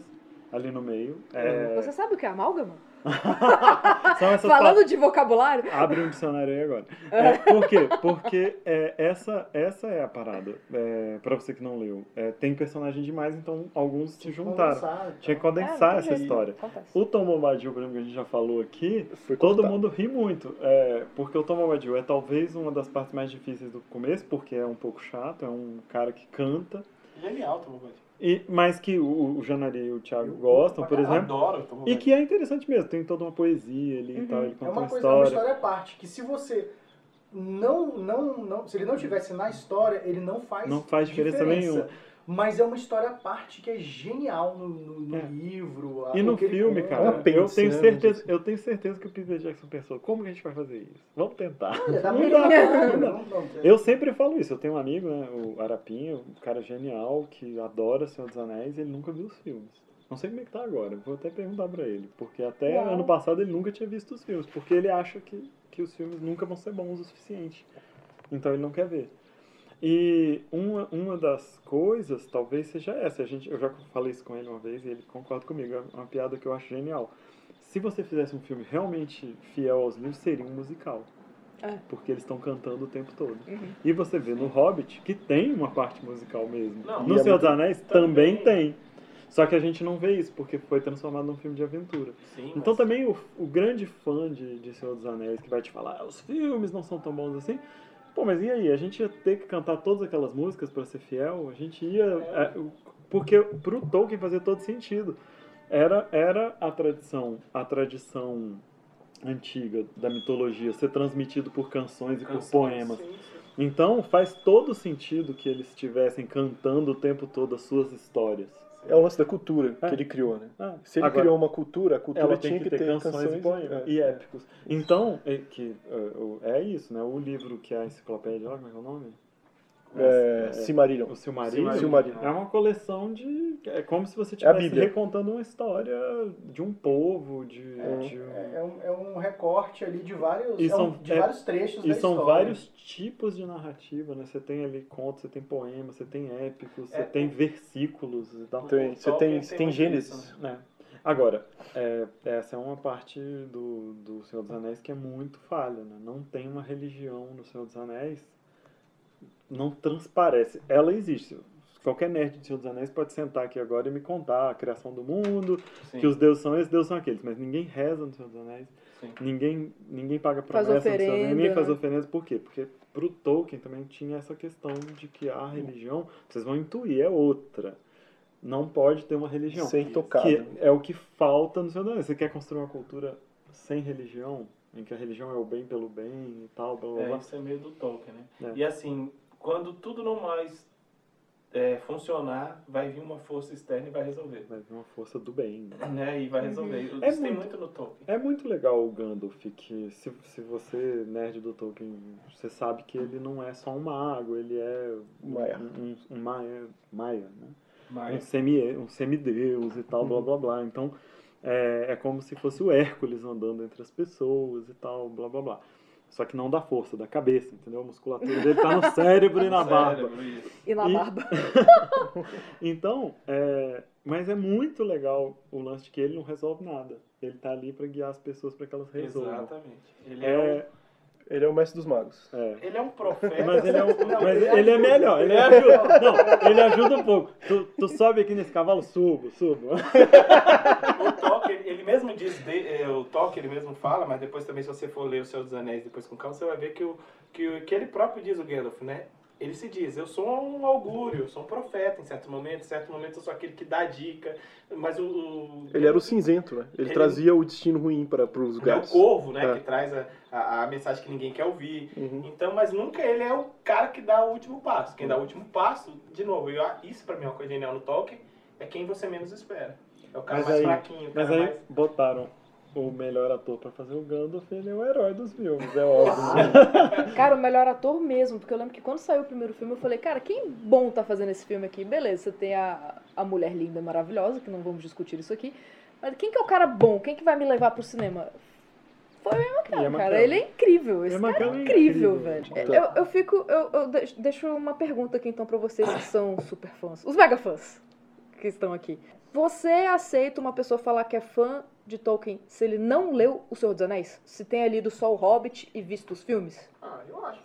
ali no meio. É, Você sabe o que é amálgama? Falando de vocabulário? Abre um dicionário aí agora. É, por quê? Porque é, essa, essa é a parada. É, pra você que não leu. É, tem personagem demais, então alguns se Tinha que juntaram. condensar, então. Tinha que condensar É, essa história. Acontece. O Tom Bombadil, por exemplo, que a gente já falou aqui, Foi todo cortado. mundo ri muito. É, porque o Tom Bombadil é talvez uma das partes mais difíceis do começo, porque é um pouco chato, é um cara que canta. Genial, Tom Bombadil. E, mas que o, o Janari e o Thiago gostam, por Eu exemplo. adoro E que é interessante mesmo, tem toda uma poesia ali e tal, ele É conta uma uma coisa, é uma história. história à parte, que se você não, não, não, se ele não tivesse na história, ele não faz Não faz diferença nenhuma. Mas é uma história à parte que é genial no, no- no É. livro. a- E no filme, conta. cara, apêndice, eu tenho certeza, eu tenho certeza que o Peter Jackson pensou, como que a gente vai fazer isso? Vamos tentar. Olha, dá Não dá, não dá. não- não- Eu sempre falo isso, eu tenho um amigo, né, o Arapinha, um cara genial, que adora Senhor dos Anéis, e ele nunca viu os filmes. Não sei como é que tá agora, vou até perguntar pra ele, porque até Uau. ano passado ele nunca tinha visto os filmes, porque ele acha que, que os filmes nunca vão ser bons o suficiente. Então ele não quer ver. E uma, uma das coisas talvez seja essa. A gente, eu já falei isso com ele uma vez e ele concorda comigo. É uma piada que eu acho genial. Se você fizesse um filme realmente fiel aos livros, seria um musical. É. Porque eles estão cantando o tempo todo. Uhum. E você vê no Hobbit que tem uma parte musical mesmo. Não, no é Senhor dos Anéis também também. tem. Só que a gente não vê isso, porque foi transformado num filme de aventura. Sim, Então mas- também o, o grande fã de, de Senhor dos Anéis que vai te falar, "Ah, os filmes não são tão bons assim. Pô, mas e aí? A gente ia ter que cantar todas aquelas músicas para ser fiel? A gente ia. é, o- porque pro Tolkien fazia todo sentido. Era, era a tradição, a tradição antiga da mitologia ser transmitido por canções e por Canções, poemas. sim, sim. Então faz todo sentido que eles estivessem cantando o tempo todo as suas histórias. É o lance da cultura É. que ele criou, né? Ah, Se ele criou uma cultura, a cultura tinha tem que ter, canções, e poemas é. e épicos. Então, é, que, é, é isso, né? O livro que é a enciclopédia, como é que é o nome? É, Silmarillion. O Silmarillion, Silmarillion. é uma coleção de É como se você É estivesse Bíblia. recontando uma história de um povo, de. de um- É, é um, é um recorte ali de vários, E é um- são- de é- vários trechos E da são história. vários tipos de narrativa, né? Você tem ali contos, você tem poemas, você tem épicos, você É. tem versículos e tal. Tem- você tem, você tem Gênesis. né? Agora, é, essa é uma parte do, do Senhor dos Anéis que é muito falha, né? Não tem uma religião no Senhor dos Anéis, não transparece. Ela existe. Qualquer nerd de Senhor dos Anéis pode sentar aqui agora e me contar a criação do mundo, Sim, que os deuses são esses, deuses são aqueles, mas ninguém reza no Senhor dos Anéis, sim. ninguém, ninguém paga Faz promessa no Senhor dos Anéis, oferenda, ninguém faz né? oferenda, por quê? Porque pro Tolkien também tinha essa questão de que a religião, vocês vão intuir, é outra. Não pode ter uma religião. Sem tocado. Que é o que falta no Senhor dos Anéis. Você quer construir uma cultura sem religião, em que a religião é o bem pelo bem e tal, blá blá É, blá. isso é meio do Tolkien, né? É. E assim, quando tudo não mais é, funcionar, vai vir uma força externa e vai resolver. Vai vir uma força do bem. né? Né? E vai resolver. Isso É tem muito- muito no Tolkien. É muito legal o Gandalf, que se, se você, nerd do Tolkien, você sabe que ele não é só um mago, ele é Maia. um, um, um maia, maia, né? Um, Mas, semi, um semideus e tal, blá blá blá. Então, é, é como se fosse o Hércules andando entre as pessoas e tal, blá blá blá. Só que não da força, da cabeça, entendeu? A musculatura dele tá no cérebro e na barba. cérebro. E na E- barba. Então, é, mas é muito legal o lance de que ele não resolve nada. Ele tá ali pra guiar as pessoas para que elas resolvam. Exatamente. Ele é, É, Ele é o mestre dos magos. é. ele é um profeta. Mas ele é, um, Não, mas ele é melhor, ele ajuda. Não, ele ajuda um pouco. Tu, tu sobe aqui nesse cavalo, subo, subo. Diz, de- é, o Tolkien ele mesmo fala, mas depois também se você for ler O Senhor dos Anéis depois com calma, você vai ver que, o, que, que ele próprio diz, o Gandalf, né? Ele se diz, eu sou um augúrio, eu sou um profeta em certo momento, em certo momento eu sou aquele que dá dica, mas o... o Ele era o cinzento, né? Ele, Ele- trazia o destino ruim para os é o corvo, né? É. Que traz a, a, a mensagem que ninguém quer ouvir. Uhum. Então, mas nunca ele é o cara que dá o último passo. Quem dá o último passo, de novo, eu, isso pra mim é uma coisa genial no Tolkien, é quem você menos espera. É o cara Mas mais aí- fraquinho, Mas aí mais... botaram o melhor ator pra fazer o Gandalf, ele é o herói dos filmes, é óbvio. né? Cara, o melhor ator mesmo, porque eu lembro que quando saiu o primeiro filme eu falei, cara, quem bom tá fazendo esse filme aqui? Beleza, você tem a, a mulher linda, maravilhosa, que não vamos discutir isso aqui, mas quem que é o cara bom? Quem que vai me levar pro cinema? Foi o Ian cara. Ele é incrível, esse cara é é incrível, incrível. velho. Eu, eu fico, eu, eu deix- deixo uma pergunta aqui então pra vocês que são super fãs, os mega fãs que estão aqui. Você aceita uma pessoa falar que é fã de Tolkien se ele não leu O Senhor dos Anéis? Se tenha lido só o Hobbit e visto os filmes? Ah, eu acho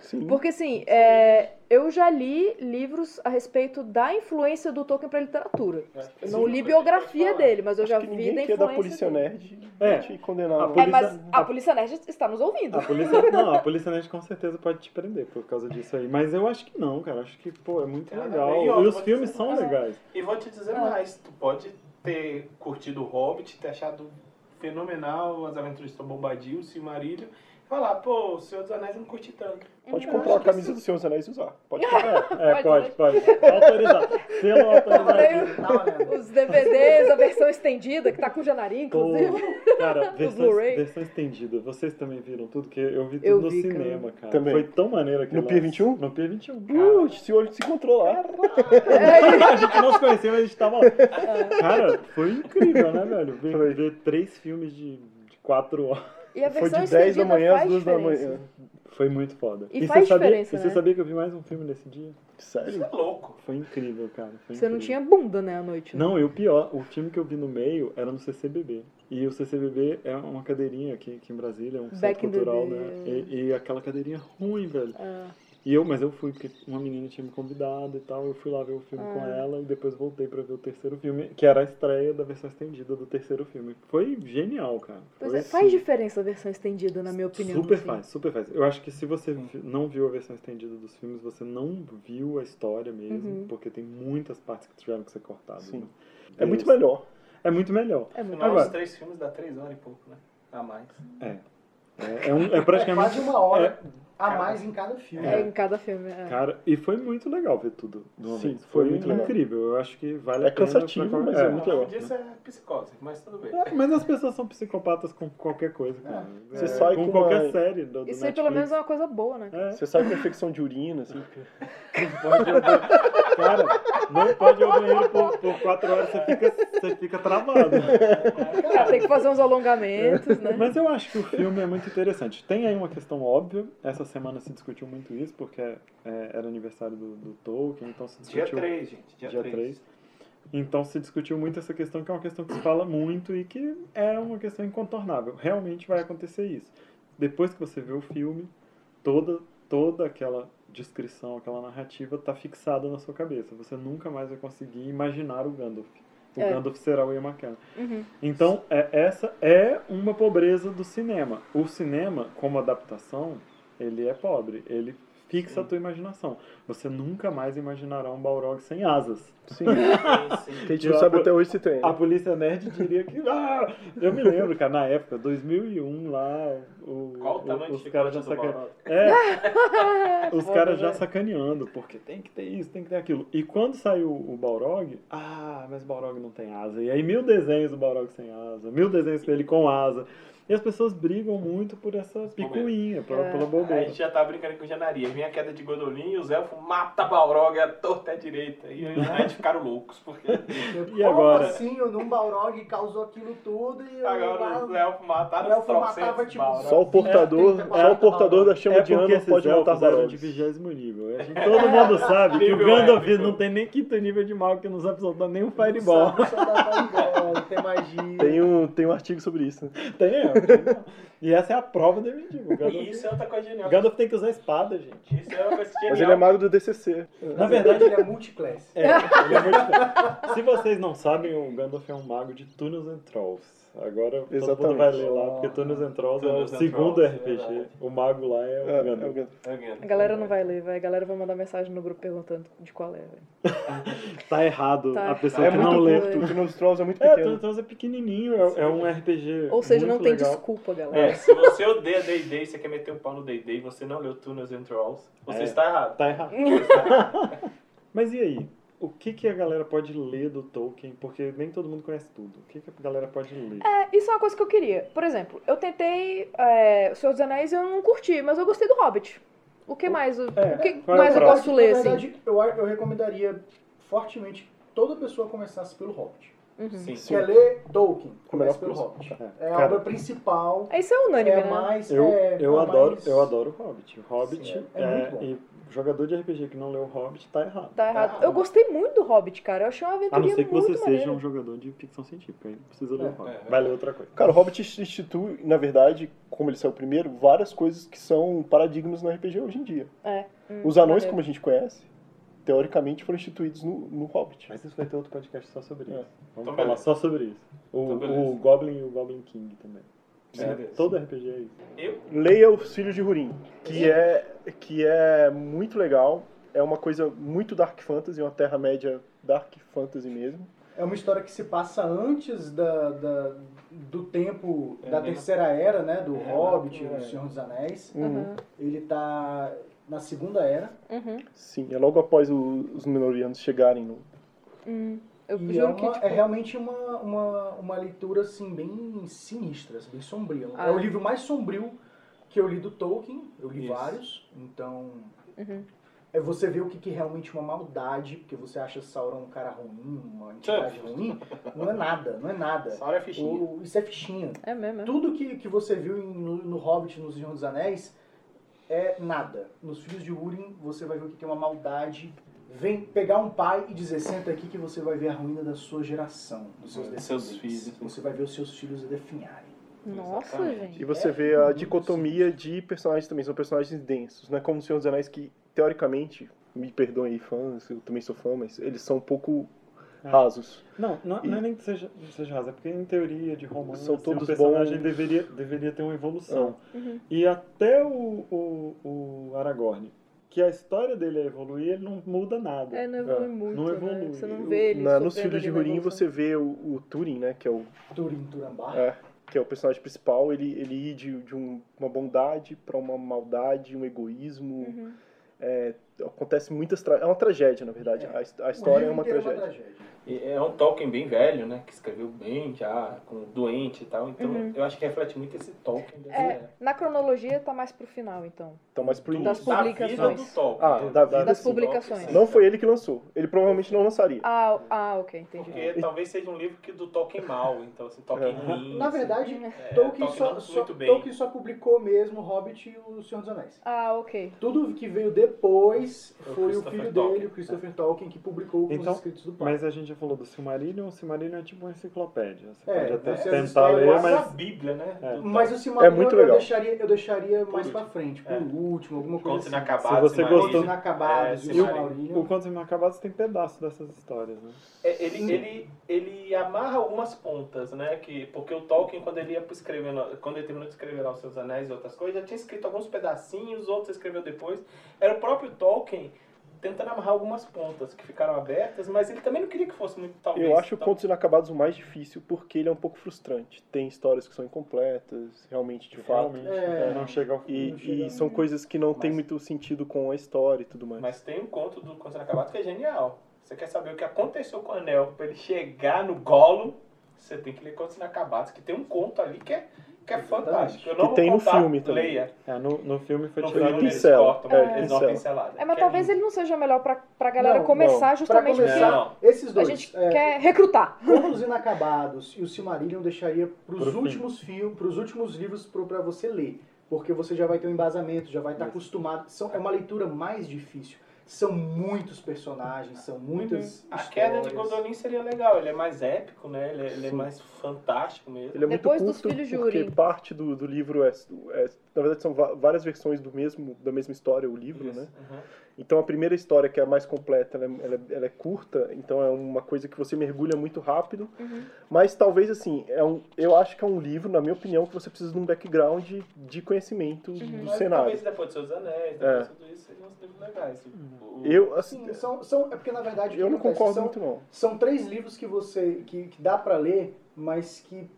sim. Porque assim, é, eu já li livros a respeito da influência do Tolkien pra literatura. Eu não Sim, li biografia dele, mas eu Acho já que vi da é da influência Polícia dele. Nerd É. te condenar. A não. É, polícia- mas a Polícia Nerd está nos ouvindo. A polícia, não, a polícia nerd com certeza pode te prender por causa disso aí. Mas eu acho que não, cara. Acho que, pô, é muito nada legal. a. E E outra, os filmes dizer são mais. legais. E vou te dizer Ah. mais, tu pode ter curtido o Hobbit, ter achado fenomenal as aventuras de Tom Bombadil, o Silmarillion, e falar, pô, o Senhor dos Anéis eu não curti tanto. Pode Eu comprar a camisa do Senhor dos Anéis e usar. Pode comprar. É, Pode, pode, pode. Autorizado. Selo autorizado. Os DVDs, a versão estendida, que tá com o Janarim, Pô, inclusive. cara, versão, Blu-ray. versão estendida. Vocês também viram tudo? Que eu vi tudo Eu no vi, cinema, cara. Também. Foi tão maneiro aquilo. No. Pier 21? No Pier 21. Uh, esse olho se encontrou lá. a gente não se conhecia, mas a gente tava lá. Cara, foi incrível, né, velho? Ver, ver três filmes de, de quatro horas. E a Foi versão de 10 da manhã às faz 2 da manhã. Foi muito foda. E você faz sabia, diferença, e você né? sabia que eu vi mais um filme nesse dia? Isso Sério? é louco. Foi incrível, cara. Foi Você não incrível. tinha bunda, né, à noite. né? Não, e o pior, o filme que eu vi no meio era no CCBB. E o CCBB é uma cadeirinha aqui, aqui em Brasília, é um centro Back the cultural, né? E, e aquela cadeirinha ruim, velho. Ah, E eu, mas eu fui porque uma menina tinha me convidado e tal, eu fui lá ver o filme com Ah. ela e depois voltei pra ver o terceiro filme, que era a estreia da versão estendida do terceiro filme. Foi genial, cara. pois Foi, é, faz diferença a versão estendida, na minha opinião. Super assim. faz, super faz. Eu acho que se você não viu a versão estendida dos filmes, você não viu a história mesmo, Uhum. porque tem muitas partes que tiveram que ser cortadas. Sim. né? É muito melhor. É muito melhor. É muito Agora- os três filmes dá três horas e pouco, né? A mais. É. É, é, um, é É praticamente. quase uma hora É, a mais em cada filme. É, em cada filme. é. Cara, e foi muito legal ver tudo Sim, vez. foi Foi, muito legal. incrível. Eu acho que vale É a pena. cansativo, pra- mas é muito O legal. disso é psicose, mas tudo bem. É, mas as pessoas são psicopatas com qualquer coisa, cara. Você É, sai com, com qualquer uma- série do, do Isso aí pelo menos é uma coisa boa, né? É, Você sai com infecção de urina, assim. pode- cara, Não pode ir ao banheiro por, por quatro horas, você fica, você fica travado. Cara, tem que fazer uns alongamentos, né? Mas eu acho que o filme é muito interessante. Tem aí uma questão óbvia. Essa semana se discutiu muito isso, porque é, era aniversário do, do Tolkien, então se Dia discutiu. 3, gente. Dia, dia 3. 3. Então se discutiu muito essa questão, que é uma questão que se fala muito e que é uma questão incontornável. Realmente vai acontecer isso. Depois que você vê o filme, toda, toda aquela descrição, aquela narrativa está fixada na sua cabeça. Você nunca mais vai conseguir imaginar o Gandalf. O É. Gandalf será o Ian McKellen. Uhum. Então, é, essa é uma pobreza do cinema. O cinema, como adaptação, ele é pobre. Ele fixa a tua imaginação. Você nunca mais imaginará um Balrog sem asas. Sim. Sim, sim. Que a gente não sabe até hoje se tem. A né? polícia nerd diria que. Ah, eu me lembro, cara, na época, 2001, lá, o, Qual o o- tamanho os de caras já. Balrog? É, os caras já né? sacaneando, porque tem que ter isso, tem que ter aquilo. E quando saiu o Balrog, ah, mas Balrog não tem asa. E aí mil desenhos do Balrog sem asa, mil desenhos dele com asa. E as pessoas brigam muito por essa picuinha, pela, É. pela A bobeira. gente já tá brincando com janaria. Vinha a queda de Godolin e os elfos matam Balrog a torta à direita. E os nerds ficaram loucos, porque E agora? Como assim? O Num Balrog causou aquilo tudo e agora os elfos mataram O elfo os matava, trocentos tipo. Só o portador, É, só o portador da chama É de esses pode matar Balrog. de vigésimo nível. A gente- todo mundo sabe que o Gandalf épico. não tem nem quinto nível de mal, que não sabe soltar nem um Fireball. Sabe, só dá Fireball, tem magia. Tem um, tem um artigo sobre isso. né? Tem, é. E essa é a prova do mendigo. Gandalf, E isso é outra coisa genial. o Gandalf tem que usar espada, gente. Isso é uma coisa genial. Mas ele é mago do DCC. Na verdade, ele é multiclass. É, ele é muito... Se vocês não sabem, o Gandalf é um mago de Tunnels and Trolls. Agora todo Exatamente. mundo vai ler lá, porque Tunnels and Trolls é o and segundo RPG. é verdade. o mago lá é o É, é o Gandalf. Gandalf. A galera não vai ler, vai. A galera vai mandar mensagem no grupo perguntando de qual é, velho. Tá errado Tá. a pessoa É que não lê. o Tunnel Trolls é muito É, Tunnels pequeno. and Trolls é pequenininho, é, é um RPG Ou seja, muito não tem legal. desculpa, galera. É, se você odeia D&D e você quer meter o pau no D&D e você não leu Tunnels and Trolls, você É. está errado. Tá errado. Mas e aí? O que, que a galera pode ler do Tolkien? Porque nem todo mundo conhece tudo. O que, que a galera pode ler? É, isso é uma coisa que eu queria. Por exemplo, eu tentei é, O Senhor dos Anéis e eu não curti, mas eu gostei do Hobbit. O que mais, o, É, o que é o mais eu próximo? posso ler, Na assim? verdade, eu, eu recomendaria fortemente que toda pessoa começasse pelo Hobbit. Uhum. Sim. Quer ler Tolkien? Começa pelo Hobbit. É, É a obra principal. Isso é unânime, É né? mais. Eu, é, eu, é adoro, mais- eu adoro o Hobbit. O Hobbit Sim, é- é, é muito bom. e jogador de RPG que não leu o Hobbit tá errado. Tá errado. errado. Eu gostei muito do Hobbit, cara. Eu achei uma A não ser que muito você maneira. seja um jogador de ficção científica, aí não precisa ler É, o Hobbit. é. Vai ler outra coisa. Cara, o Hobbit institui, na verdade, como ele saiu primeiro, várias coisas que são paradigmas no RPG hoje em dia. É. Hum, Os anões, maneiro. como a gente conhece, teoricamente foram instituídos no, no Hobbit. Mas isso vai ter outro podcast só sobre É. isso. Vamos Então, falar beleza. só sobre isso. O, Então, o Goblin e o Goblin King também. É, todo RPG é isso. Eu, Leia Os Filhos de Hurin, que é, que é muito legal. É uma coisa muito Dark Fantasy, uma Terra-média Dark Fantasy mesmo. É uma história que se passa antes da, da- do tempo É, da né? terceira era, né? Do É, Hobbit, é. do Senhor dos Anéis. Uhum. Ele tá na segunda era. Uhum. Sim, é logo após o- os Menorianos chegarem no... Hum. Eu E é, uma- que, tipo, é realmente uma, uma, uma leitura assim, bem sinistra, bem sombria. Ah. É o livro mais sombrio que eu li do Tolkien. Eu li Isso. vários. Então. Uhum. É você ver o que, que é realmente uma maldade, porque você acha Sauron um cara ruim, uma entidade ruim. Não é nada, não é nada. Olha a fichinha. O- isso é fichinha. É mesmo, é. Tudo que, que você viu em- no, no Hobbit, no Senhor dos Anéis, é nada. Nos Filhos de Húrin, você vai ver o que é uma maldade. Vem pegar um pai e dizer, senta aqui que você vai ver a ruína da sua geração, dos seus É, seus filhos. Você vai ver os seus filhos definharem. Nossa, Exatamente. gente. E você É vê a dicotomia de personagens também, são personagens densos, não é como o Senhor dos Anéis que, teoricamente, me perdoem aí fãs, eu também sou fã, mas eles são um pouco É. rasos. Não, não, E- não é nem que seja, seja raso, é porque em teoria de romance São assim, todos o personagem bons. deveria, deveria ter uma evolução. Uhum. E até o, o, o Aragorn, que a história dele é evoluir, ele não muda nada. É, não evolui É, muito, não né? evolui. Você não vê ele Na, nos Filhos de Hurin você vê o, o Turin, né, que é o, Turin Turambar. é, que é o personagem principal, ele, ele ir de, de um- uma bondade para uma maldade, um egoísmo, Uhum. é, acontece muitas tra... é uma tragédia na verdade. A, his- a história é uma livro inteiro tragédia. E É um Tolkien bem velho, né? Que escreveu bem já, com doente e tal. Então eu acho que reflete muito esse Tolkien É, era. na cronologia tá mais pro final, então. Então, mas pro Das início. Da vida publicações. do Tolkien. Ah, da vida, Das sim. publicações. Não foi ele que lançou. Ele provavelmente não lançaria. Ah, ah ok, entendi. Porque talvez seja um livro que do Tolkien mal, então assim, Tolkien É. ruim. Na assim. verdade, É, Tolkien, Tolkien só, só- muito bem. Tolkien só publicou mesmo Hobbit e o Senhor dos Anéis. Ah, ok. Tudo que veio depois Foi o foi o filho Tolkien. dele, o Christopher Tolkien, que publicou Então, os escritos do pai. Mas a gente já falou do Silmarillion, o Silmarillion é tipo uma enciclopédia. Você É, pode até você tentar ler, Quase a mas Bíblia, né? É. Mas o É Silmarillion muito eu legal. deixaria, eu deixaria mais pra frente, por É. último, alguma coisa Contos assim. inacabados. Se você gostou- Contos inacabados É, e o o Contos Inacabados tem pedaço dessas histórias, né? É, ele, ele, ele amarra algumas pontas, né? Que, porque o Tolkien, quando ele ia escrever, quando ele terminou de escrever lá os seus anéis e outras coisas, já tinha escrito alguns pedacinhos, outros escreveu depois. Era o próprio Tolkien tentando amarrar algumas pontas que ficaram abertas, mas ele também não queria que fosse muito talvez. Eu acho o tal- Contos Inacabados o mais difícil porque ele é um pouco frustrante. Tem histórias que são incompletas, realmente, de fato. Realmente, É. não chega ao E, Não chega- e são coisas que não têm Mas- muito sentido com a história e tudo mais. Mas tem um conto do Contos Inacabados que é genial. Você quer saber o que aconteceu com o Anel pra ele chegar no Gollum? Você tem que ler Contos Inacabados, que tem um conto ali que é, que é fantástico. Eu não Que tem no filme também. Leia. É, no, no filme foi No tirado filme eles pincela. cortam, É, eles dão uma pincela. pincelada. É, mas Que talvez ele não seja melhor pra, pra galera Não, começar Pra justamente começar, Não. esses porque a dois. gente é, quer recrutar. Contos Inacabados e o Silmarillion eu deixaria pros Pro últimos filmes, pros últimos livros pro, pra você ler. Porque você já vai ter um embasamento, já vai estar acostumado. São, é uma leitura mais difícil. São muitos personagens, são muitas A histórias. queda de Gondolin seria legal, ele é mais épico, né? Ele é, ele é mais fantástico mesmo. Ele é Depois muito dos curto Filhos de porque Urim. parte do, do livro é, é- Na verdade, são várias versões do mesmo, da mesma história, o livro, Isso, né? uhum. Então a primeira história, que é a mais completa, ela é, ela é- ela é curta, então é uma coisa que você mergulha muito rápido. Mas talvez assim, é um, eu acho que é um livro, na minha opinião, que você precisa de um background de conhecimento do Mas cenário. talvez depois de Seus Anéis, depois É. de tudo isso, seriam uns livros legais. O- Eu, assim, Sim, são, são, é porque na verdade eu não acontece? concordo são, muito não. São três livros que você que, que dá pra ler, mas que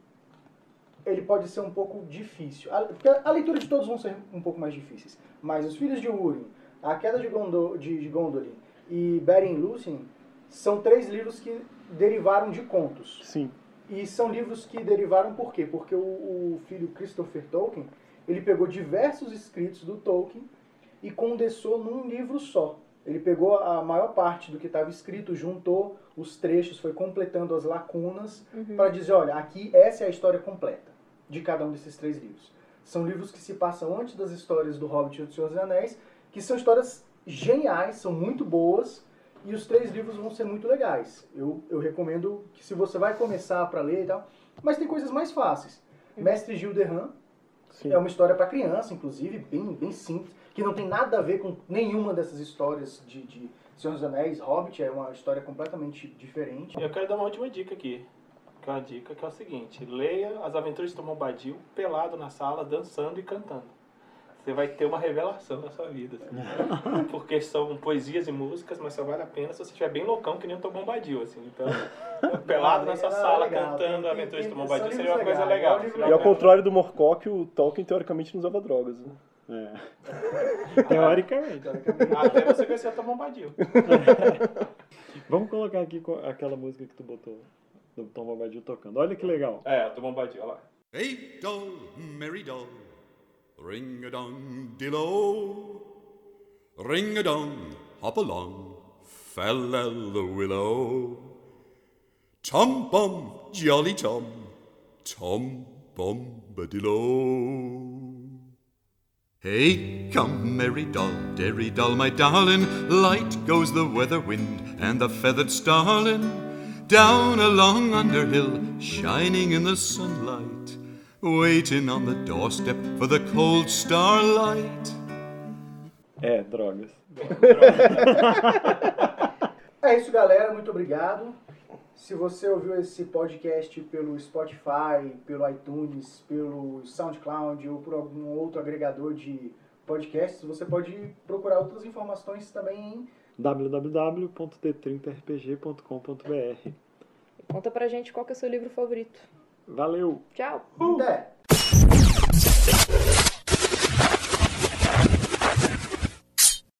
ele pode ser um pouco difícil. A, porque a leitura de todos vão ser um pouco mais difíceis. Mas os Filhos de Urim, A Queda de, Gondo, de, de Gondolin e Beren Lúthien são três livros que derivaram de contos. Sim. E são livros que derivaram por quê? Porque o, o filho Christopher Tolkien, ele pegou diversos escritos do Tolkien e condensou num livro só. Ele pegou a maior parte do que estava escrito, juntou os trechos, foi completando as lacunas para dizer, olha, aqui essa é a história completa de cada um desses três livros. São livros que se passam antes das histórias do Hobbit e do Senhor dos Anéis, que são histórias geniais, são muito boas, e os três livros vão ser muito legais. Eu, eu recomendo que se você vai começar para ler e tal, mas tem coisas mais fáceis. Mestre Gil Derram Sim. é uma história para criança, inclusive, bem, bem simples, que não tem nada a ver com nenhuma dessas histórias de, de Senhor dos Anéis, Hobbit, é uma história completamente diferente. Eu quero dar uma última dica aqui. Que é uma dica que é o seguinte: leia As Aventuras de Tom Bombadil pelado na sala, dançando e cantando. Você vai ter uma revelação na sua vida. assim. Porque são poesias e músicas, mas só vale a pena se você estiver bem loucão que nem o Tom Bombadil, assim. Então, pelado Não, sala, legal, cantando Aventuras de Tom Bombadil seria uma coisa legal. Seria E ao contrário do Morcock, o Tolkien teoricamente não usava drogas. Né? É. Teoricamente. Até você conhecer o Tom Bombadil. Vamos colocar aqui aquela música que tu botou do Tom Bombadil tocando. Olha que legal. É, Tom Bombadil, olha lá. Hey doll, merry doll, ring a dong dillo, ring a dong, hop along, fell the willow. Tom bum, jolly Tom, Tom bombadillo. Hey, come, merry doll, derry doll, my darling. Light goes the weather wind and the feathered starling. Down along Underhill, shining in the sunlight, waiting on the doorstep for the cold starlight. É, drogas. É isso, galera. Muito obrigado. Se você ouviu esse podcast pelo Spotify, pelo iTunes, pelo SoundCloud ou por algum outro agregador de podcasts, você pode procurar outras informações também em www.t30rpg.com.br Conta pra gente qual que é o seu livro favorito. Valeu! Tchau! Até!